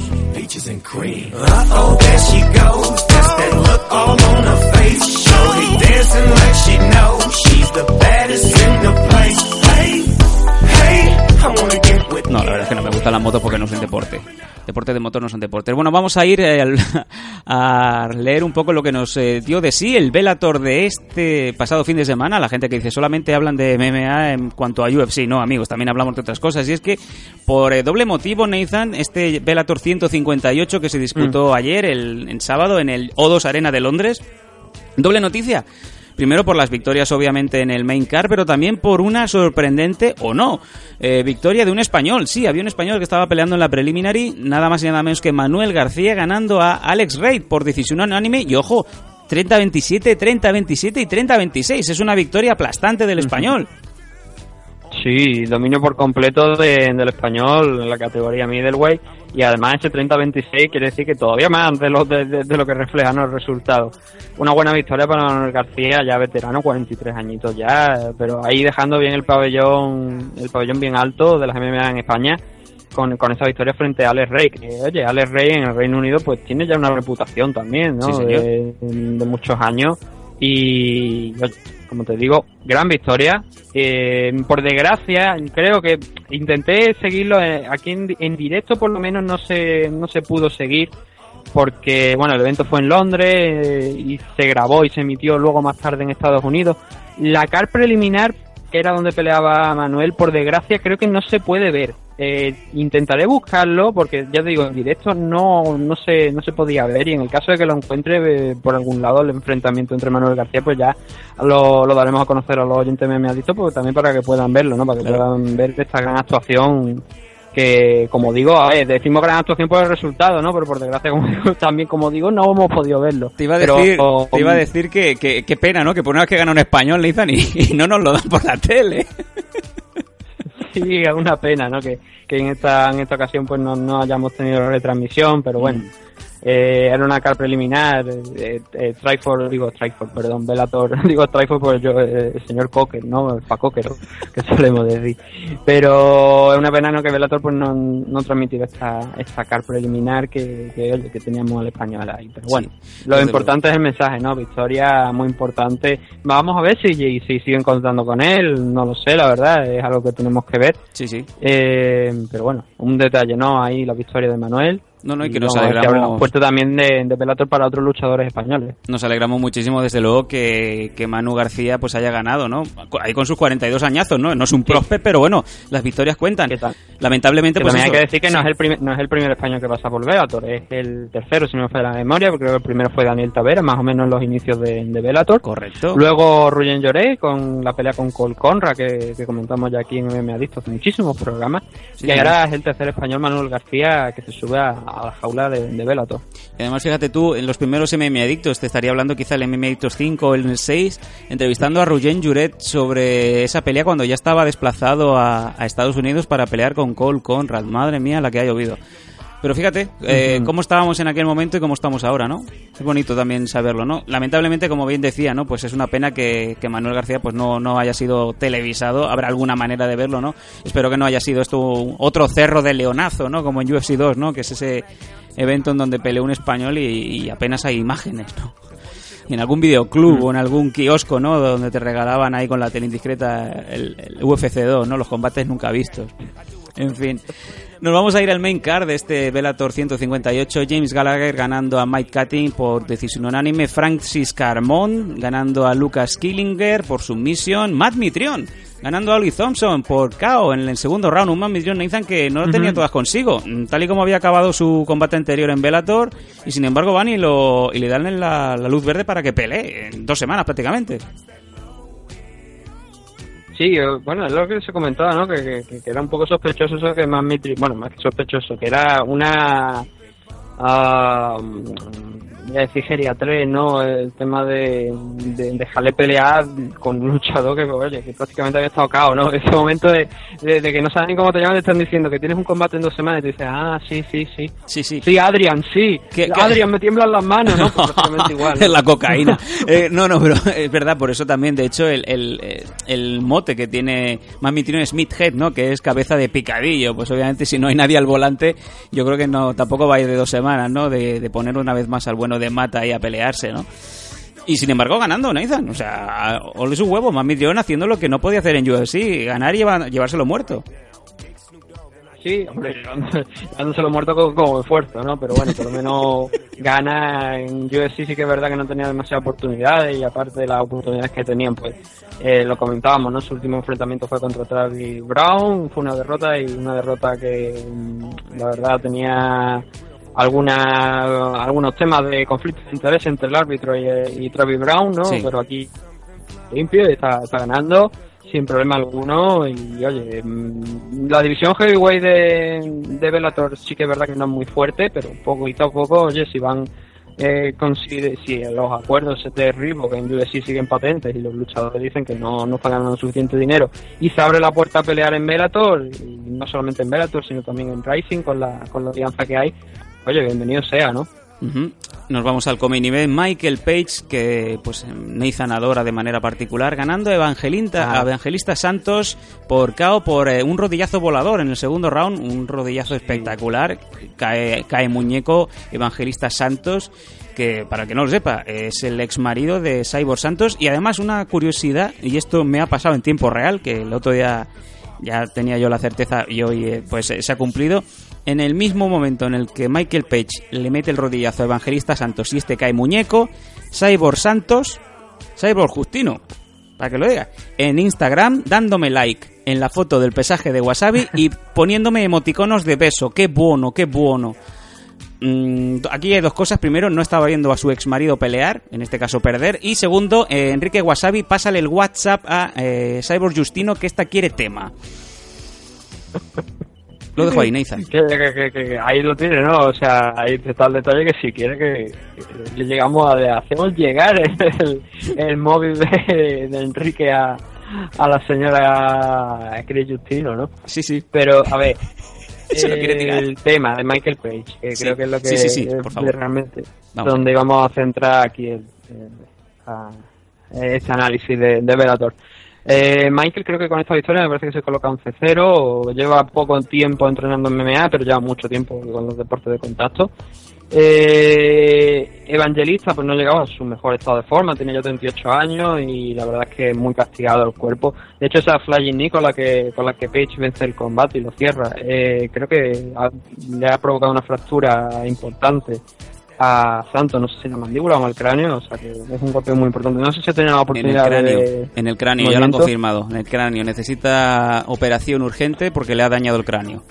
No, la verdad es que no me gustan las motos porque no son deporte. Deporte de motor no son deportes. Bueno, vamos a ir eh, al- a leer un poco lo que nos eh, dio de sí el Velator de este pasado fin de semana. La gente que dice solamente hablan de MMA en cuanto a UFC. No, amigos, también hablamos de otras cosas. Y es que por eh, doble motivo, Nathan, este Velator 158 que se disputó ayer, el, en sábado, en el O2 Arena de Londres, Doble noticia. Primero por las victorias obviamente en el main car, pero también por una sorprendente o no eh, victoria de un español. Sí, había un español que estaba peleando en la preliminary, nada más y nada menos que Manuel García ganando a Alex Reid por decisión unánime y ojo, 30-27, 30-27 y 30-26. Es una victoria aplastante del español. Sí, dominio por completo de- del español en la categoría middleweight y además ese 30-26 quiere decir que todavía más de lo, de, de- de lo que reflejan los resultados. Una buena victoria para Manuel García, ya veterano, 43 añitos ya, pero ahí dejando bien el pabellón el pabellón bien alto de las MMA en España con, con esa victoria frente a Alex Rey. Que, oye, Alex Rey en el Reino Unido pues tiene ya una reputación también, ¿no? Sí, señor. de, de muchos años y oye, como te digo, gran victoria. Eh, por desgracia, creo que intenté seguirlo eh, aquí en, directo, por lo menos no se, no se pudo seguir porque, bueno, el evento fue en Londres eh, y se grabó y se emitió luego más tarde en Estados Unidos. La car preliminar, era donde peleaba Manuel, por desgracia creo que no se puede ver. Eh, intentaré buscarlo porque ya te digo, en directo no, no, se, no se podía ver y en el caso de que lo encuentre eh, por algún lado el enfrentamiento entre Manuel García pues ya lo, lo daremos a conocer a los oyentes me dicho porque también para que puedan verlo, ¿no? Para que puedan ver esta gran actuación que como digo, a ver, decimos gran actuación por el resultado, ¿no? Pero por desgracia, como digo, también como digo, no hemos podido verlo. Te iba a Pero, decir, o- te iba a decir que, que, qué pena, ¿no? Que por una vez que gana un español, Nathan, y, y no nos lo dan por la tele. Sí, es una pena, ¿no? Que, que en esta en esta ocasión pues no, no hayamos tenido retransmisión, pero bueno. Eh, era una car preliminar, eh, eh, Trifor, digo Trifor, perdón, Velator, digo Trifor por yo, eh, el señor Cocker, ¿no? El que solemos decir. Pero es una pena ¿no? que Velator pues no, no transmitido esta, esta car preliminar que, que, que teníamos al español ahí. Pero bueno, lo importante es el mensaje, ¿no? Victoria muy importante. Vamos a ver si, si siguen contando con él, no lo sé, la verdad, es algo que tenemos que ver. Sí, sí. Eh, pero bueno, un detalle, ¿no? Ahí la victoria de Manuel. No, no, y que nos abre alegramos. puertas también de, de Bellator para otros luchadores españoles. Nos alegramos muchísimo, desde luego, que, que Manu García pues haya ganado, ¿no? Ahí con sus 42 añazos, ¿no? No es un prospe, pero bueno, las victorias cuentan. Lamentablemente, Que pues también eso. hay que decir que no es el primer, no es el primer español que pasa por Bellator, es el tercero, si no me falla la memoria, porque creo que el primero fue Daniel Tavera, más o menos en los inicios de, de Bellator. Correcto. Luego Ruyen Lloré con la pelea con Cole Conra, que, que comentamos ya aquí en MMA Adicto hace muchísimos programas. Sí, y sí. ahora es el tercer español, Manuel García, que se sube a, a la jaula de, de Bellator. Y además, fíjate tú, en los primeros MM Adictos, te estaría hablando quizá el MM Adictos 5 o el 6, entrevistando a Ruyen Juret sobre esa pelea cuando ya estaba desplazado a, a Estados Unidos para pelear con Cole Conrad. Madre mía, la que ha llovido. Pero fíjate, eh, cómo estábamos en aquel momento y cómo estamos ahora, ¿no? Es bonito también saberlo, ¿no? Lamentablemente, como bien decía, ¿no? Pues es una pena que, que Manuel García pues no, no haya sido televisado. Habrá alguna manera de verlo, ¿no? Espero que no haya sido esto otro cerro de leonazo, ¿no? Como en UFC 2, ¿no? Que es ese evento en donde peleó un español y, y apenas hay imágenes, ¿no? Y en algún videoclub o en algún kiosco, ¿no? Donde te regalaban ahí con la tele indiscreta el, el UFC 2, ¿no? Los combates nunca vistos. En fin. Nos vamos a ir al main card de este Bellator 158. James Gallagher ganando a Mike Cutting por decisión unánime. Francis Carmón ganando a Lucas Killinger por submisión. Matt Mitrion ganando a Oli Thompson por KO en el segundo round. Un Matt Mitrion Nathan que no lo tenía todas consigo. Mm, Tal y como había acabado su combate anterior en Bellator. Y sin embargo van y, lo, y le dan la, la luz verde para que pelee en dos semanas prácticamente. Sí, bueno, es lo que se comentaba, ¿no? Que, que- era un poco sospechoso eso que más Mitri, bueno, más que sospechoso, que era una, mm, voy a decir geriatría, ¿no? El tema de, de dejarle pelear con un luchador que, oye, que prácticamente había estado cao, ¿no? Ese momento de, de, de que no saben cómo te llaman, te están diciendo que tienes un combate en dos semanas y te dices, ah, sí, sí, sí. Sí, sí. Sí, Adrian, sí. ¿Qué- qué- Adrian, me tiemblan las manos, ¿no? Pues prácticamente igual. Es la cocaína. Eh, no, no, pero es verdad, por eso también, de hecho, el, el, eh, el mote que tiene Mami Tino es Smith Head, ¿no? Que es cabeza de picadillo. Pues obviamente, si no hay nadie al volante, yo creo que no tampoco va a ir de dos semanas, ¿no? De, de poner una vez más al bueno de Mata ahí a pelearse, ¿no? Y sin embargo, ganando Nathan. O sea, ole su huevo, Mami Tino haciendo lo que no podía hacer en UFC, ganar y llevárselo muerto. Sí, hombre, dándoselo muerto con, con esfuerzo, ¿no? Pero bueno, por lo menos gana en UFC sí que es verdad que no tenía demasiadas oportunidades y aparte de las oportunidades que tenían, pues eh, lo comentábamos, ¿no? Su último enfrentamiento fue contra Travis Brown, fue una derrota y una derrota que mm, la verdad tenía alguna, algunos temas de conflicto de interés entre el árbitro y, eh, y Travis Brown, ¿no? Sí. Pero aquí limpio y está, está ganando sin problema alguno y oye mm, la división heavyweight de, de Bellator sí que es verdad que no es muy fuerte pero poquito a poco oye si van eh, consigue- si los acuerdos de Reebok en UFC siguen patentes y los luchadores dicen que no, no están ganando suficiente dinero y se abre la puerta a pelear en Bellator y no solamente en Bellator sino también en Rising con la, con la alianza que hay oye bienvenido sea ¿no? Nos vamos al event. Michael Page, que pues Nathan adora de manera particular, ganando a Evangelista, Ah. Evangelista Santos por KO por eh, un rodillazo volador en el segundo round, un rodillazo espectacular. Cae, cae muñeco Evangelista Santos, que para el que no lo sepa, es el ex marido de Cyborg Santos. Y además una curiosidad, y esto me ha pasado en tiempo real, que el otro día ya tenía yo la certeza y hoy eh, pues eh, se ha cumplido. En el mismo momento en el que Michael Page le mete el rodillazo a Evangelista Santos y este cae muñeco, Cyborg Santos, Cyborg Justino, para que lo diga, en Instagram dándome like en la foto del pesaje de Wasabi y poniéndome emoticonos de beso. ¡Qué bueno, qué bueno! Mm, aquí hay dos cosas. Primero, no estaba viendo a su ex marido pelear, en este caso perder. Y segundo, eh, Enrique Wasabi, pásale el WhatsApp a eh, Cyborg Justino que esta quiere tema. Lo dejo ahí, Nathan. Que, que- que- que ahí lo tiene, ¿no? O sea, ahí está el detalle que si quiere que, le llegamos a le hacemos llegar el, el móvil de, de Enrique a, a la señora Chris Justino, ¿no? Sí, sí. Pero, a ver, Se lo quiere tirar. el tema de Michael Page, que Sí. creo que es lo que Sí, sí, sí, es por favor. realmente Vamos. donde vamos a centrar aquí el, el- a- este análisis de, de Bellator. Eh, Michael creo que con esta victoria me parece que se coloca 11-0, lleva poco tiempo entrenando en MMA, pero lleva mucho tiempo con los deportes de contacto. Eh, Evangelista pues no llegaba a su mejor estado de forma, tenía ya 38 años y la verdad es que muy castigado el cuerpo. De hecho esa flying knee con la que, con la que Page vence el combate y lo cierra, eh, creo que le ha provocado una fractura importante a Santos, no sé si la mandíbula o el cráneo, o sea que es un golpe muy importante. No sé si ha tenido la En el oportunidad cráneo, de... en el cráneo, ya lo han confirmado. En el cráneo necesita operación urgente porque le ha dañado el cráneo.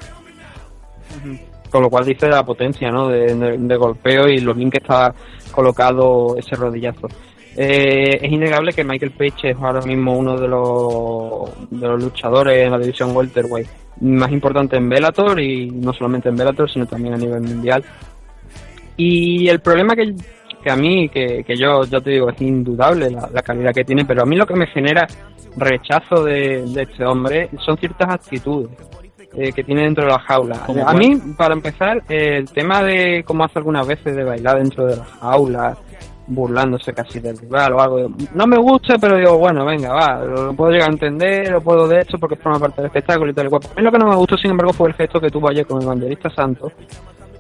con lo cual dice la potencia ¿no? de, de- de golpeo y lo bien que está colocado ese rodillazo. Eh, es innegable que Michael Page es ahora mismo uno de los, de los luchadores en la división welterweight más importante en Bellator y no solamente en Bellator sino también a nivel mundial. Y el problema que, que a mí, que, que yo ya te digo, es indudable la, la calidad que tiene, pero a mí lo que me genera rechazo de, de este hombre son ciertas actitudes eh, que tiene dentro de la jaula. ¿Cómo A cuál? mí, para empezar, eh, el tema de cómo hace algunas veces de bailar dentro de la jaula, burlándose casi del rival o algo, no me gusta, pero digo, bueno, venga, va, lo, lo puedo llegar a entender, lo puedo de esto porque forma parte del espectáculo y tal y cual. A mí lo que no me gustó, sin embargo, fue el gesto que tuvo ayer con Evangelista Santos,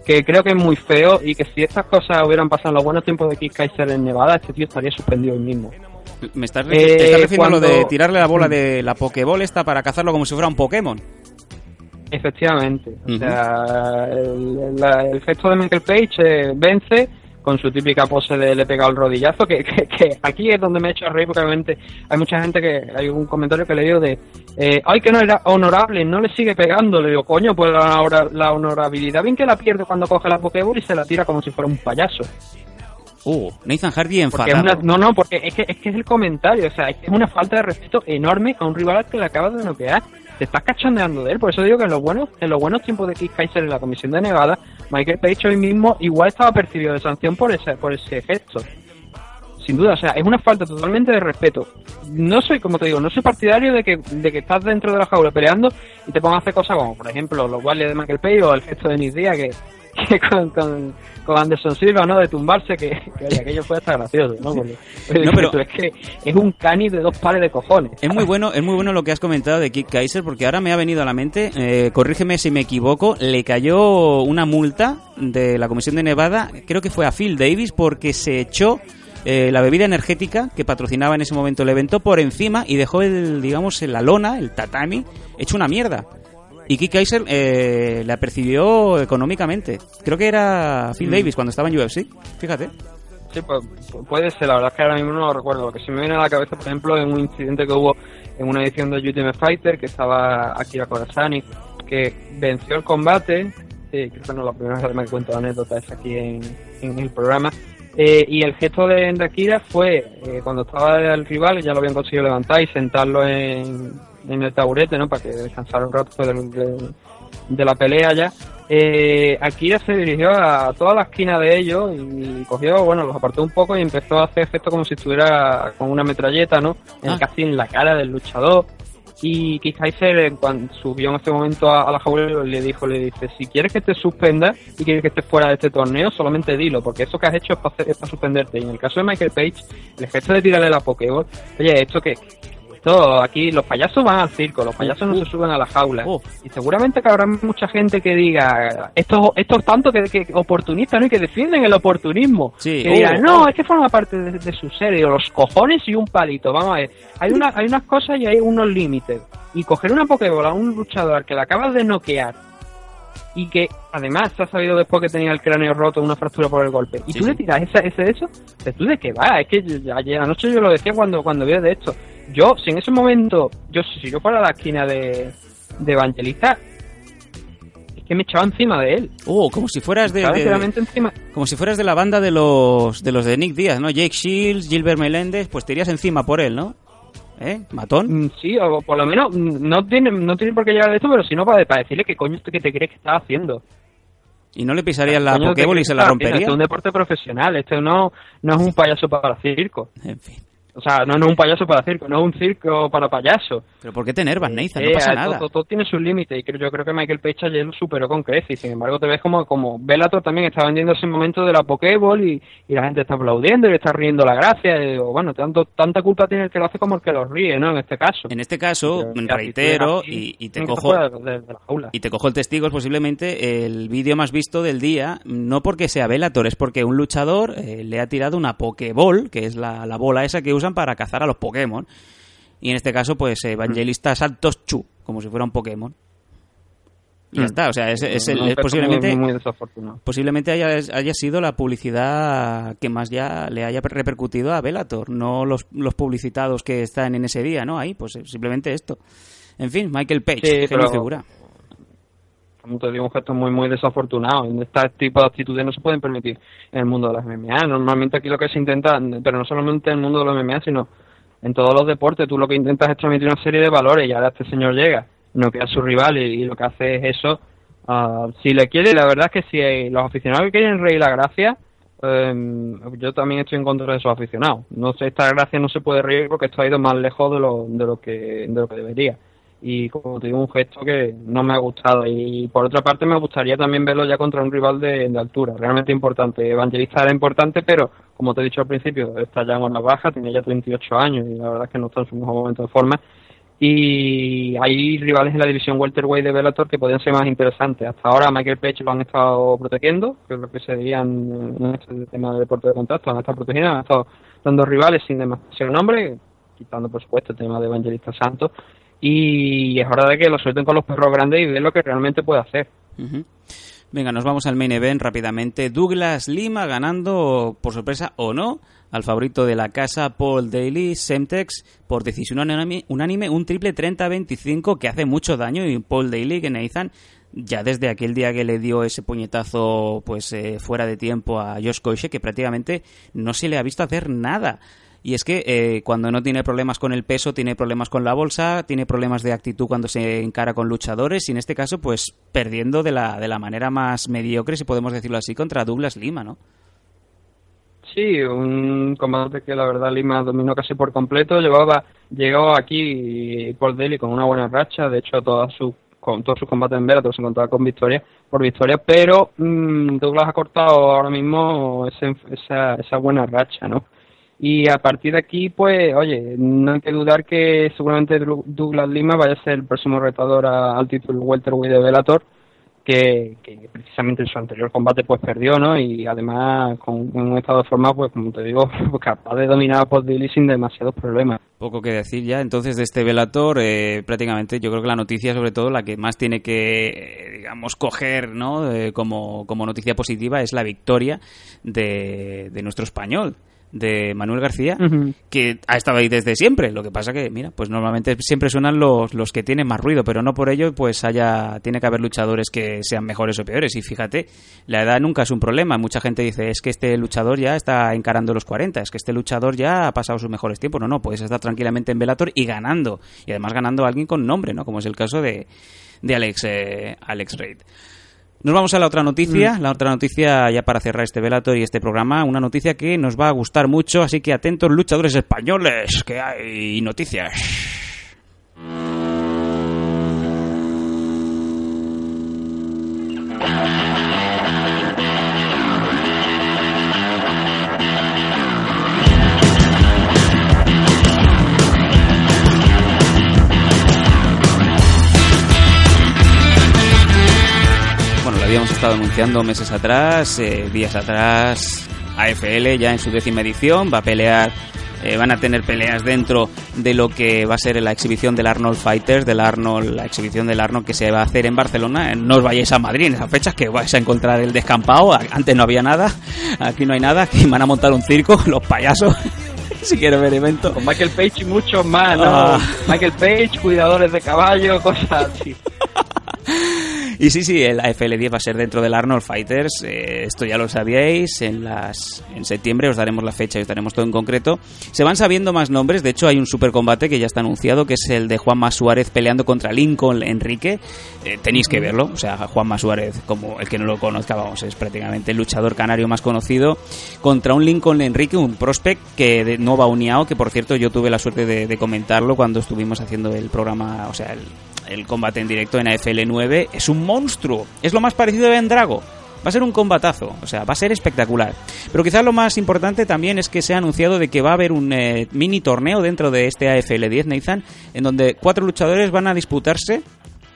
que creo que es muy feo y que si estas cosas hubieran pasado en los buenos tiempos de Keith Kaiser en Nevada, este tío estaría suspendido hoy mismo. ¿Me estás, Eh, te estás refiriendo a lo de cuando- tirarle la bola de la Pokéball esta para cazarlo como si fuera un Pokémon? Efectivamente. O sea, el, la- el gesto de Michael Page eh, vence con su típica pose de le he pegado el rodillazo, que, que, que aquí es donde me he hecho a reír, porque obviamente hay mucha gente que, hay un comentario que he leído de, eh, ay que no era honorable, no le sigue pegando, le digo, coño, pues la, la honorabilidad, bien que la pierde cuando coge la Pokéball y se la tira como si fuera un payaso. Uh, Nathan Hardy enfadado. una- no, no, porque es que, es que es el comentario, o sea, es que es una falta de respeto enorme a un rival al que le acabas de noquear. Te estás cachondeando de él, por eso digo que en los buenos, en los buenos tiempos de Keith Kaiser en la comisión de Nevada, Michael Page hoy mismo igual estaba percibido de sanción por ese, por ese gesto. Sin duda, o sea, es una falta totalmente de respeto. No soy, como te digo, no soy partidario de que, de que estás dentro de la jaula peleando y te pongas a hacer cosas como, por ejemplo, los guardias de Michael Page o el gesto de Nick Díaz que, que con, con, con Anderson Silva, ¿no? De tumbarse, que, que oye, aquello fue hasta gracioso, ¿no? Porque, No, pero- es que es un cani de dos pares de cojones. Es muy bueno, es muy bueno lo que has comentado de Kid Kaiser porque ahora me ha venido a la mente, eh, corrígeme si me equivoco, le cayó una multa de la Comisión de Nevada, creo que fue a Phil Davis porque se echó eh, la bebida energética que patrocinaba en ese momento el evento por encima y dejó el, digamos, la lona, el tatami, hecho una mierda. Y Kid Kaiser eh, la percibió económicamente. Creo que era Phil Mm. Davis cuando estaba en UFC. Fíjate. Sí, pues, pu- puede ser, la verdad es que ahora mismo no lo recuerdo. Lo que se me viene a la cabeza, por ejemplo, es un incidente que hubo en una edición de Ultimate Fighter, que estaba Akira Kurasani, que venció el combate, eh, creo que no es la primera vez que cuento la anécdota es aquí en, en el programa, eh, y el gesto de, de Akira fue, eh, cuando estaba el rival, ya lo habían conseguido levantar y sentarlo en, en el taburete, ¿no? Para que descansara un rato de, de- de la pelea ya. Eh, Akira se dirigió a toda la esquina de ellos y cogió, bueno, los apartó un poco y empezó a hacer efecto como si estuviera con una metralleta, ¿no? En- Ah. Casi en la cara del luchador. Y Keith Kaiser, cuando subió en ese momento a, a la jaula, le dijo, le dice, si quieres que te suspenda y quieres que estés fuera de este torneo, solamente dilo, porque eso que has hecho es para, hacer- es para suspenderte. Y en el caso de Michael Page, el gesto de tirarle la Pokéball, oye, esto que esto aquí los payasos van al circo, los payasos no se suben a la jaula. Y seguramente que habrá mucha gente que diga, estos, estos tanto que, que oportunistas, ¿no? Y que defienden el oportunismo. Sí. Que digan, no, es que forma parte de, de su serie, los cojones y un palito. Vamos a ver, hay, una, hay unas cosas y hay unos límites. Y coger una Pokébola a un luchador que le acabas de noquear y que además se ha sabido después que tenía el cráneo roto, una fractura por el golpe, y Sí, tú le tiras ese de eso, ¿pues ¿tú de qué va? Es que yo- ayer anoche yo lo decía cuando, cuando vi de esto. Yo, si en ese momento, yo si yo fuera a la esquina de, de Evangelista, es que me echaba encima de él. Oh, como si fueras de, encima. como si fueras de la banda de los de los de Nick Díaz, ¿no? Jake Shields, Gilbert Melendez, pues te irías encima por él, ¿no? ¿Eh? Matón. Mm, Sí, o por lo menos mm, no tiene, no tiene por qué llegar a esto, pero si no para, para decirle qué coño que te crees que estás haciendo. Y no le pisarías la Coño, ¿qué Pokéball y se la rompería. Esto es un deporte profesional, esto no, no es un payaso para circo. En fin. O sea, no, no es un payaso para circo, no es un circo para payasos. Pero ¿por qué te enervas, Nathan? No Eh, pasa todo- nada. Todo, todo tiene sus límites y creo, yo creo que Michael Page ayer lo superó con creces y sin embargo te ves como, como Bellator también está vendiendo ese momento de la Pokéball y, y la gente está aplaudiendo y le está riendo la gracia y digo, bueno, tanto, tanta culpa tiene el que lo hace como el que lo ríe, ¿no? En este caso. En este caso, Pero, reitero y, te cojo de- de y te cojo el testigo es posiblemente el vídeo más visto del día, no porque sea Velator, es porque un luchador eh, le ha tirado una Pokéball, que es la, la bola esa que usan para cazar a los Pokémon. Y en este caso, pues Evangelista Santos Chu, como si fuera un Pokémon. Y ya Mm. está, o sea, es, es posiblemente muy, muy desafortunado. posiblemente haya, haya sido la publicidad que más ya le haya repercutido a Velator, no los, los publicitados que están en ese día, ¿no? Ahí, pues eh, simplemente esto. En fin, Michael Page, Sí, pero- figura. Como te digo, un gesto muy, muy desafortunado. Este tipo de actitudes no se pueden permitir en el mundo de las MMA. Normalmente aquí lo que se intenta, pero no solamente en el mundo de los MMA, sino en todos los deportes, tú lo que intentas es transmitir una serie de valores y ahora este señor llega, no queda su rival y, lo que hace es eso. Ah, si le quiere, la verdad es que si hay- los aficionados que quieren reír la gracia, eh, yo también estoy en contra de esos aficionados. No sé, esta gracia no se puede reír porque esto ha ido más lejos de lo, de lo que de lo que debería y como te digo un gesto que no me ha gustado. Y por otra parte me gustaría también verlo ya contra un rival de, altura realmente importante. Evangelista era importante pero como te he dicho al principio está ya en una baja tiene ya 38 años y la verdad es que no está en su mejor momento de forma. Y hay rivales en la división welterweight de Bellator que podrían ser más interesantes. Hasta ahora Michael Page lo han estado protegiendo que es lo que se diría en, en este tema de deporte de contacto han estado protegiendo han estado dando rivales sin demasiado nombre quitando por supuesto el tema de Evangelista Santos y es hora de que lo suelten con los perros grandes y ver lo que realmente puede hacer. Venga, nos vamos al main event rápidamente. Douglas Lima ganando, por sorpresa o no, al favorito de la casa, Paul Daly, Semtex, por decisión unánime, un triple 30-25 que hace mucho daño y Paul Daly, que Nathan, ya desde aquel día que le dio ese puñetazo pues eh, fuera de tiempo a Josh Koishe, que prácticamente no se le ha visto hacer nada. Y es que eh, cuando no tiene problemas con el peso, tiene problemas con la bolsa, tiene problemas de actitud cuando se encara con luchadores y en este caso, pues perdiendo de la, de la manera más mediocre, si podemos decirlo así, contra Douglas Lima, ¿no? Sí, un combate que la verdad Lima dominó casi por completo. Llevaba, llegó aquí Paul Daly con una buena racha, de hecho todas sus con todos sus combates en Bellator se encontraba con victoria por victoria, pero mmm, Douglas ha cortado ahora mismo esa buena racha, ¿no? Y a partir de aquí, pues, oye, no hay que dudar que seguramente Douglas Lima vaya a ser el próximo retador a- al título welterweight de Bellator, que, precisamente en su anterior combate pues perdió, ¿no? Y además con, un estado de forma, pues como te digo, pues, capaz de dominar a Daly sin demasiados problemas. Poco que decir ya. Entonces, de este Velator, eh, prácticamente yo creo que la noticia, sobre todo, la que más tiene que, eh, digamos, coger ¿no? Eh, como, como noticia positiva es la victoria de, de nuestro español, de Manuel García, que ha estado ahí desde siempre. Lo que pasa que, mira, pues normalmente siempre suenan los, los que tienen más ruido, pero no por ello, pues haya, tiene que haber luchadores que sean mejores o peores. Y fíjate, la edad nunca es un problema. Mucha gente dice, es que este luchador ya está encarando los 40, es que este luchador ya ha pasado sus mejores tiempos. No, no, puedes estar tranquilamente en Velator y ganando. Y además ganando a alguien con nombre, ¿no? Como es el caso de, de Alex, eh, Alex Reid. Nos vamos a la otra noticia, la otra noticia ya para cerrar este velator y este programa, una noticia que nos va a gustar mucho, así que atentos luchadores españoles, que hay noticias. Habíamos estado anunciando meses atrás, eh, días atrás, AFL ya en su décima edición va a pelear eh, van a tener peleas dentro de lo que va a ser la exhibición del Arnold Fighters, del Arnold, la exhibición del Arnold que se va a hacer en Barcelona. No os vayáis a Madrid en esas fechas que vais a encontrar el descampado. Antes no había nada, aquí no hay nada. Aquí van a montar un circo, los payasos. si quieres ver evento. Con Michael Page y muchos más, ¿no? Ah. Michael Page, cuidadores de caballo, cosas así. Y sí, sí, el AFL10 va a ser dentro del Arnold Fighters. eh, esto ya lo sabíais. En las en septiembre os daremos la fecha y os daremos todo en concreto. Se van sabiendo más nombres. De hecho, hay un super combate que ya está anunciado, que es el de Juanma Suárez peleando contra Lincoln Enrique. Eh, tenéis que verlo. O sea, Juanma Suárez, como el que no lo conozca, vamos, es prácticamente el luchador canario más conocido. Contra un Lincoln Enrique, un prospect que de Nova Uniao, que por cierto yo tuve la suerte de, de comentarlo cuando estuvimos haciendo el programa, o sea, el, el combate en directo en AFL 9 es un monstruo. Es lo más parecido a Vendrago. Va a ser un combatazo, o sea, va a ser espectacular. Pero quizás lo más importante también es que se ha anunciado de que va a haber un eh, mini torneo dentro de este AFL 10, Nathan, en donde cuatro luchadores van a disputarse,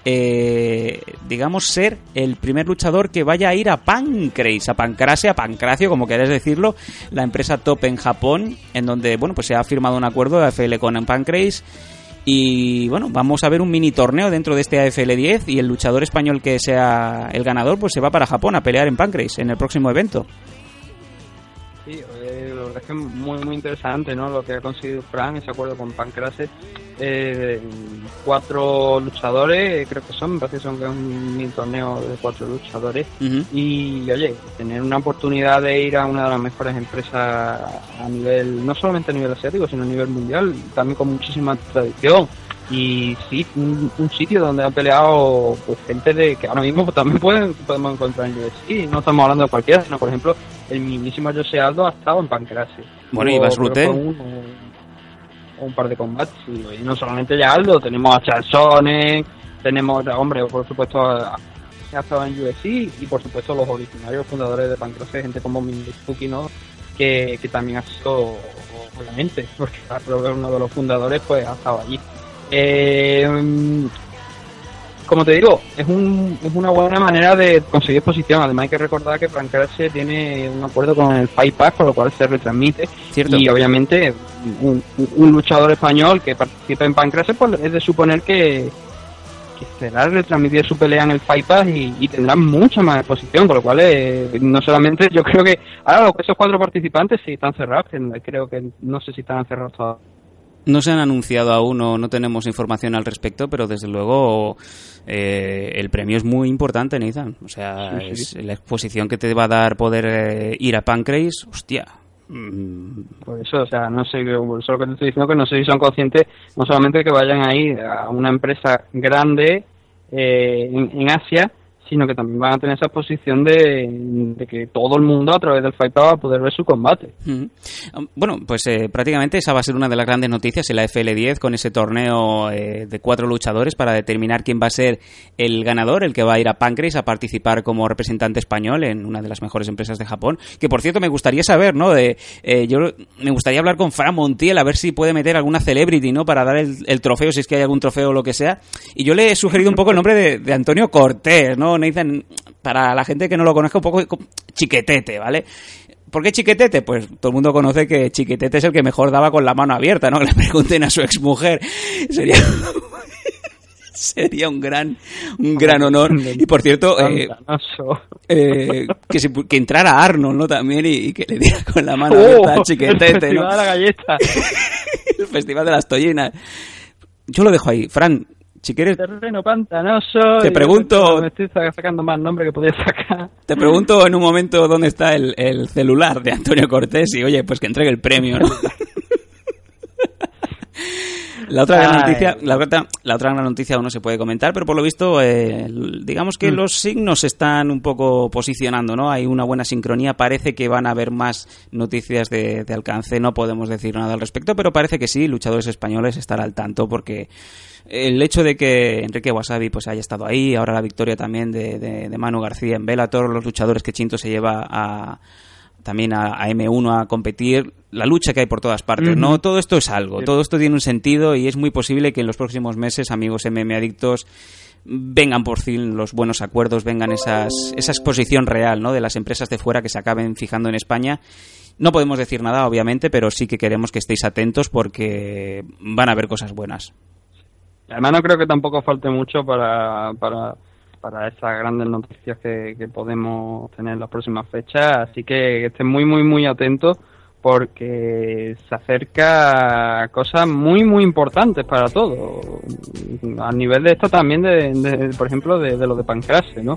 eh, digamos, ser el primer luchador que vaya a ir a Pancrase, a a Pancracio, como queráis decirlo, la empresa top en Japón, en donde, bueno, pues se ha firmado un acuerdo de AFL con Pancrase y bueno, vamos a ver un mini torneo dentro de este AFL 10 y el luchador español que sea el ganador pues se va para Japón a pelear en Pancrase en el próximo evento. Sí, eh, la verdad es que es muy, muy interesante ¿no? lo que ha conseguido Fran, ese acuerdo con Pancrase. Eh, cuatro luchadores, creo que son, me parece que son un torneo de cuatro luchadores. Y oye, tener una oportunidad de ir a una de las mejores empresas a nivel, no solamente a nivel asiático, sino a nivel mundial, también con muchísima tradición. Y sí, un, un sitio donde han peleado pues, gente de que ahora mismo también pueden, podemos encontrar en UFC. No estamos hablando de cualquiera, sino por ejemplo, el mismísimo José Aldo ha estado en Pancrase. Bueno, y o un par de combates. Y, no solamente ya Aldo, tenemos a Charles tenemos, hombre, por supuesto, a, ha estado en UFC y por supuesto los originarios fundadores de Pancrase, gente como Mizuki, ¿no? Que, que también ha sido, obviamente, porque uno de los fundadores pues ha estado allí. Eh, como te digo, es, un, es una buena manera de conseguir exposición. Además hay que recordar que Pancrase tiene un acuerdo con el Fight Pass, con lo cual se retransmite. Cierto. Y obviamente un, un luchador español que participa en Pancrase, pues es de suponer que, que será retransmitir su pelea en el Fight Pass y, y tendrá mucha más exposición, con lo cual eh, no solamente yo creo que ahora esos cuatro participantes sí están cerrados, creo que no sé si están cerrados todavía. No se han anunciado aún o no tenemos información al respecto, pero desde luego eh, el premio es muy importante, Nathan. O sea, Sí, sí. es la exposición que te va a dar poder eh, ir a Pancrase. Hostia. Mm, Por eso, o sea, no sé, por eso lo que te estoy diciendo que no sé si son conscientes no solamente que vayan ahí a una empresa grande eh, en, en Asia, sino que también van a tener esa posición de, que todo el mundo a través del Fight Pass va a poder ver su combate. Mm. Bueno, pues eh, prácticamente esa va a ser una de las grandes noticias en la FL10 con ese torneo eh, de cuatro luchadores para determinar quién va a ser el ganador, el que va a ir a Pancrase a participar como representante español en una de las mejores empresas de Japón. Que por cierto me gustaría saber, ¿no? De, eh, yo me gustaría hablar con Fran Montiel a ver si puede meter alguna celebrity, ¿no? Para dar el, trofeo, si es que hay algún trofeo o lo que sea. Y yo le he sugerido un poco el nombre de Antonio Cortés, ¿no? Nathan, para la gente que no lo conozca, un poco chiquetete, ¿vale? ¿Por qué chiquetete? Pues todo el mundo conoce que chiquetete es el que mejor daba con la mano abierta, ¿no? Que le pregunten a su exmujer. Sería... Sería un gran, un gran honor. Y por cierto, eh, eh, que, se que entrara Arnold, ¿no? También y, y que le diera con la mano abierta a Oh, Chiquetete, el festival ¿no? de la galleta. el festival de las tollinas. Yo lo dejo ahí. Fran, si quieres, Terreno pantanoso. Te pregunto- Me estoy sa- sacando más nombres que podía sacar. te pregunto en un momento dónde está el, el celular de Antonio Cortés y, oye, pues que entregue el premio, ¿no? La otra, gran noticia, la, otra, la otra gran noticia aún no se puede comentar, pero por lo visto, eh, digamos que Mm. los signos están un poco posicionando, ¿no? Hay una buena sincronía, parece que van a haber más noticias de, de alcance, no podemos decir nada al respecto, pero parece que sí, luchadores españoles estarán al tanto porque el hecho de que Enrique Wasabi pues haya estado ahí, ahora la victoria también de, de, de Manu García en Bellator, los luchadores que Chinto se lleva a, también a, a M1 a competir, la lucha que hay por todas partes. ¿no? Todo esto es algo, todo esto tiene un sentido y es muy posible que en los próximos meses, amigos MM Adictos, vengan por fin los buenos acuerdos, vengan esas, esa exposición real, ¿no? De las empresas de fuera que se acaben fijando en España. No podemos decir nada, obviamente, pero sí que queremos que estéis atentos porque van a haber cosas buenas. Además no creo que tampoco falte mucho para, para, para esas grandes noticias que, que podemos tener en las próximas fechas, así que estén muy, muy, muy atentos porque se acerca cosas muy, muy importantes para todos. A nivel de esto también, de, de, por ejemplo, de, de lo de Pancrase, ¿no?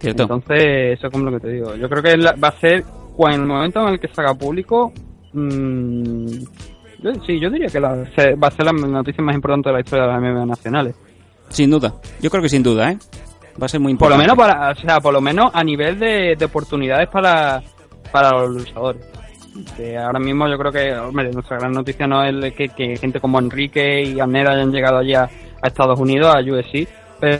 Cierto. Entonces, eso es como lo que te digo. Yo creo que va a ser, cuando, en el momento en el que se haga público, mm, yo- sí, yo diría que la- se- va a ser la noticia más importante de la historia de las MMA nacionales. Sin duda. Yo creo que sin duda, ¿eh? Va a ser muy Por lo importante. menos para, o sea, por lo menos a nivel de, de oportunidades para, para los luchadores. Que ahora mismo yo creo que, hombre, nuestra gran noticia no es que, que gente como Enrique y Amnera hayan llegado allá a Estados Unidos, a UFC, pero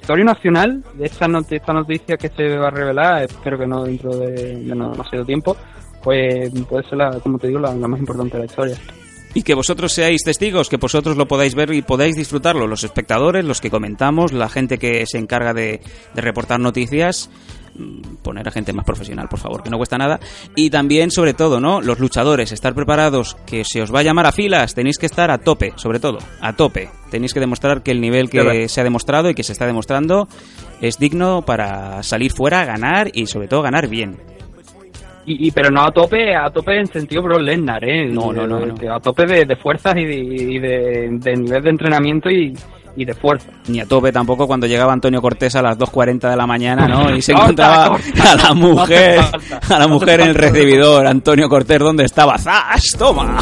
historia nacional de esta noticia que se va a revelar, espero que no dentro de, de no demasiado tiempo, pues puede ser, la, como te digo, la, la más importante de la historia. Y que vosotros seáis testigos, que vosotros lo podáis ver y podáis disfrutarlo, los espectadores, los que comentamos, la gente que se encarga de, de reportar noticias, mm, poner a gente más profesional, por favor, que no cuesta nada. Y también, sobre todo, ¿no? Los luchadores, estar preparados, que se os va a llamar a filas, tenéis que estar a tope, sobre todo, a tope. Tenéis que demostrar que el nivel que Claro. se ha demostrado y que se está demostrando es digno para salir fuera, ganar y sobre todo ganar bien. Y, y- pero no a tope, a tope en sentido Bro Lesnar, ¿eh? No, no, no, no. A tope de, de fuerzas y de, y de, de nivel de entrenamiento y, y de fuerza. Ni a tope tampoco cuando llegaba Antonio Cortés a las 2.40 de la mañana, ¿no? Y se encontraba a la mujer, a la mujer en el recibidor. Antonio Cortés, ¿dónde estaba? ¡Zas! ¡Toma!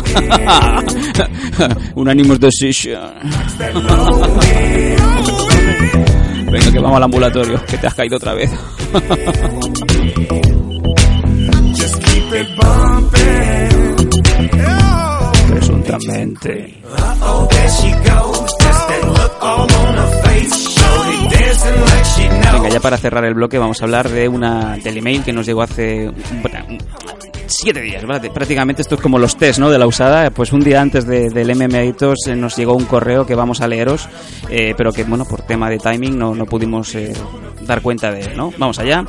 Unanimous decision. Venga, que vamos al ambulatorio, que te has caído otra vez. Presuntamente. Uh-oh, there she goes. Just that look all on her face. Shorty dancing like she knows. Venga, ya para cerrar el bloque vamos a hablar de una del email que nos llegó hace bueno, siete días, ¿vale? prácticamente esto es como los test, ¿no? De la usada, pues un día antes de- del MMA Editos, eh, nos llegó un correo que vamos a leeros, eh, pero que bueno, por tema de timing no, no pudimos eh, dar cuenta de él, ¿no? Vamos allá.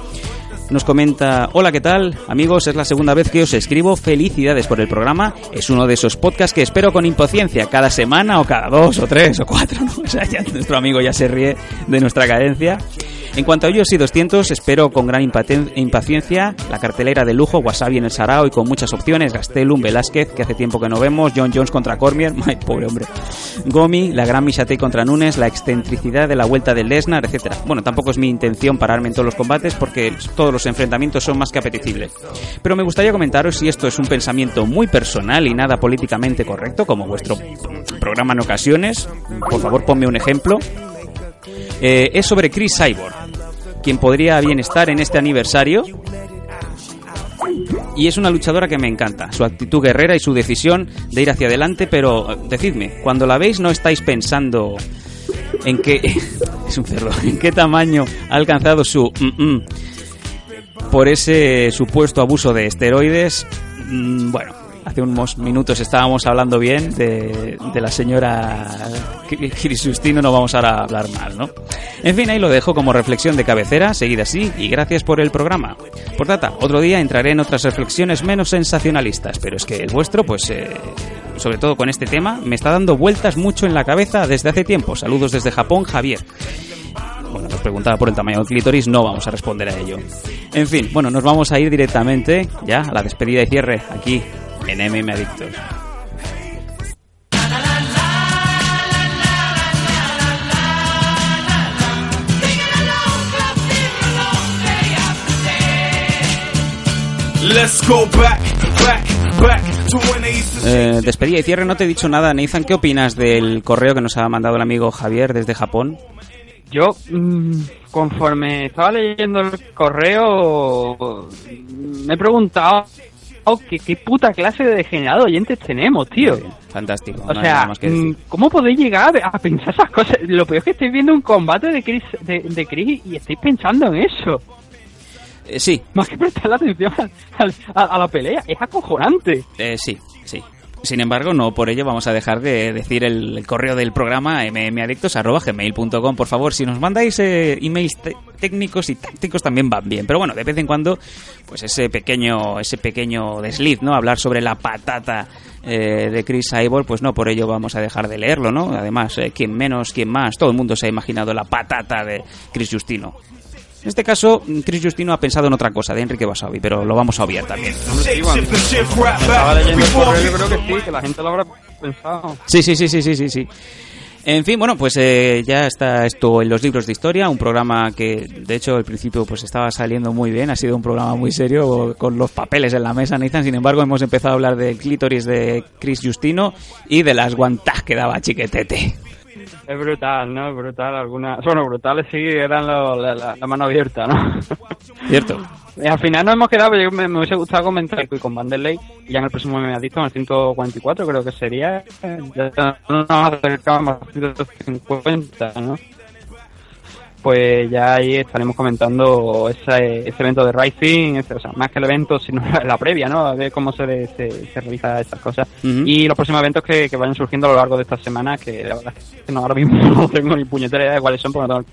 Nos comenta, hola, ¿qué tal? Amigos, es la segunda vez que os escribo. Felicidades por el programa. Es uno de esos podcasts que espero con impaciencia cada semana o cada dos o tres o cuatro. ¿no? O sea, ya nuestro amigo ya se ríe de nuestra cadencia. En cuanto a ellos y 200, espero con gran impaciencia la cartelera de lujo, Wasabi en el Sarao y con muchas opciones, Gastelum, Velázquez, que hace tiempo que no vemos, John Jones contra Cormier, ay, pobre hombre, Gomi, la gran Mishatei contra Nunes, la excentricidad de la vuelta de Lesnar, etcétera. Bueno, tampoco es mi intención pararme en todos los combates porque todos los enfrentamientos son más que apetecibles. Pero me gustaría comentaros si esto es un pensamiento muy personal y nada políticamente correcto, como vuestro programa en ocasiones. Por favor, ponme un ejemplo. Eh, es sobre Chris Cyborg, quien podría bien estar en este aniversario. Y es una luchadora que me encanta, su actitud guerrera y su decisión de ir hacia adelante, pero eh, decidme, cuando la veis no estáis pensando en qué es un cerdo, en qué tamaño ha alcanzado su mm, mm, por ese supuesto abuso de esteroides. Mm, bueno, hace unos minutos estábamos hablando bien de, de la señora Crisustino, no vamos ahora a hablar mal, ¿no? En fin, ahí lo dejo como reflexión de cabecera, seguida así, y gracias por el programa. Por data, otro día entraré en otras reflexiones menos sensacionalistas, pero es que el vuestro, pues, eh, sobre todo con este tema, me está dando vueltas mucho en la cabeza desde hace tiempo. Saludos desde Japón, Javier. Bueno, nos preguntaba por el tamaño del clítoris, no vamos a responder a ello. En fin, bueno, nos vamos a ir directamente ya a la despedida y cierre aquí en MM Adictos. Let's go back, back, back to when they used to Eh, despedida y cierre, no te he dicho nada, Nathan. ¿Qué opinas del correo que nos ha mandado el amigo Javier desde Japón? Yo, mm, conforme estaba leyendo el correo, me he preguntado oh, ¿qué, qué puta clase de degenerado oyentes tenemos, tío. Fantástico. O no sea, más que decir. mm, ¿cómo podéis llegar a pensar esas cosas? Lo peor es que estáis viendo un combate de Chris, de, de Chris y estáis pensando en eso. Eh, sí. Más que prestarle atención al- a, a la pelea. Es acojonante. Eh, sí, sí. Sin embargo, no por ello vamos a dejar de decir el, correo del programa mmadictos.gmail.com. Por favor, si nos mandáis eh, emails técnicos y tácticos también van bien. Pero bueno, de vez en cuando, pues ese pequeño, ese pequeño desliz, ¿no? Hablar sobre la patata eh, de Chris Cyborg, pues no por ello vamos a dejar de leerlo, ¿no? Además, eh, quien menos, quien más, todo el mundo se ha imaginado la patata de Chris Justino. En este caso, Chris Justino ha pensado en otra cosa, de Enrique Basavi, pero lo vamos a obviar también. Estaba leyendo el correo, yo creo que sí, que la gente lo habrá pensado. Sí, sí, sí, sí, sí, sí, sí. En fin, bueno, pues eh, ya está esto en los libros de historia, un programa que de hecho al principio pues estaba saliendo muy bien, ha sido un programa muy serio con los papeles en la mesa, Nathan, sin embargo hemos empezado a hablar del clítoris de Chris Justino y de las guantas que daba Chiquetete. Es brutal, ¿no? Es brutal. Algunas... Bueno, brutales sí eran lo- la, la- la mano abierta, ¿no? ¿Cierto? Y al final nos hemos quedado, yo me, me hubiese gustado comentar y con Vanderlei, ya en el próximo me ha dicho, en el 144 creo que sería, ya nos acercamos al 150, ¿no? Pues ya ahí estaremos comentando ese, ese evento de Rising, ese- o sea, más que el evento, sino la previa, ¿no? A ver cómo se, se, se realiza estas cosas. Y los próximos eventos que, que vayan surgiendo a lo largo de esta semana, que la verdad es que no, ahora mismo no tengo ni puñetera idea de cuáles son, porque no tengo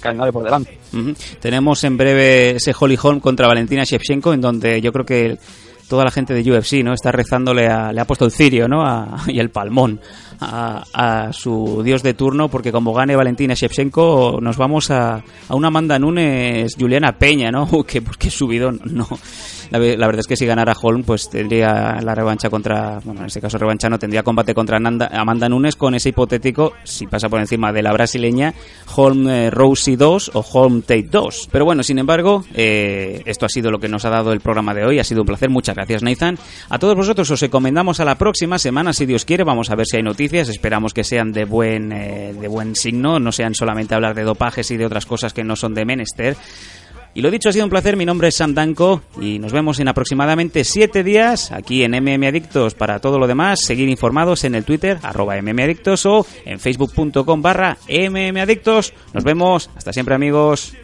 calendario por delante. Ujú. Tenemos en breve ese Holly Holm contra Valentina Shevchenko, en donde yo creo que toda la gente de UFC no está rezándole, a- le ha puesto el cirio ¿no? A- y el palmón a, su dios de turno, porque como gane Valentina Shevchenko, nos vamos a, a una Amanda Nunes, Juliana Peña, ¿no? que, qué subidón, no. La, ve- la verdad es que si ganara Holm, pues tendría la revancha contra, bueno, en este caso revancha no, tendría combate contra Nanda- Amanda Nunes con ese hipotético, si pasa por encima de la brasileña, Holm eh, Rousey 2 o Holm Tate 2. Pero bueno, sin embargo, eh, esto ha sido lo que nos ha dado el programa de hoy, ha sido un placer, muchas gracias Nathan. A todos vosotros os encomendamos a la próxima semana, si Dios quiere, vamos a ver si hay noticias, esperamos que sean de buen, eh, de buen signo, no sean solamente hablar de dopajes y de otras cosas que no son de menester. Y lo dicho, ha sido un placer. Mi nombre es Sam Danko y nos vemos en aproximadamente 7 días aquí en MM Adictos. Para todo lo demás, seguir informados en el Twitter, arroba MMAdictos o en facebook.com barra MMAdictos. Nos vemos. Hasta siempre, amigos.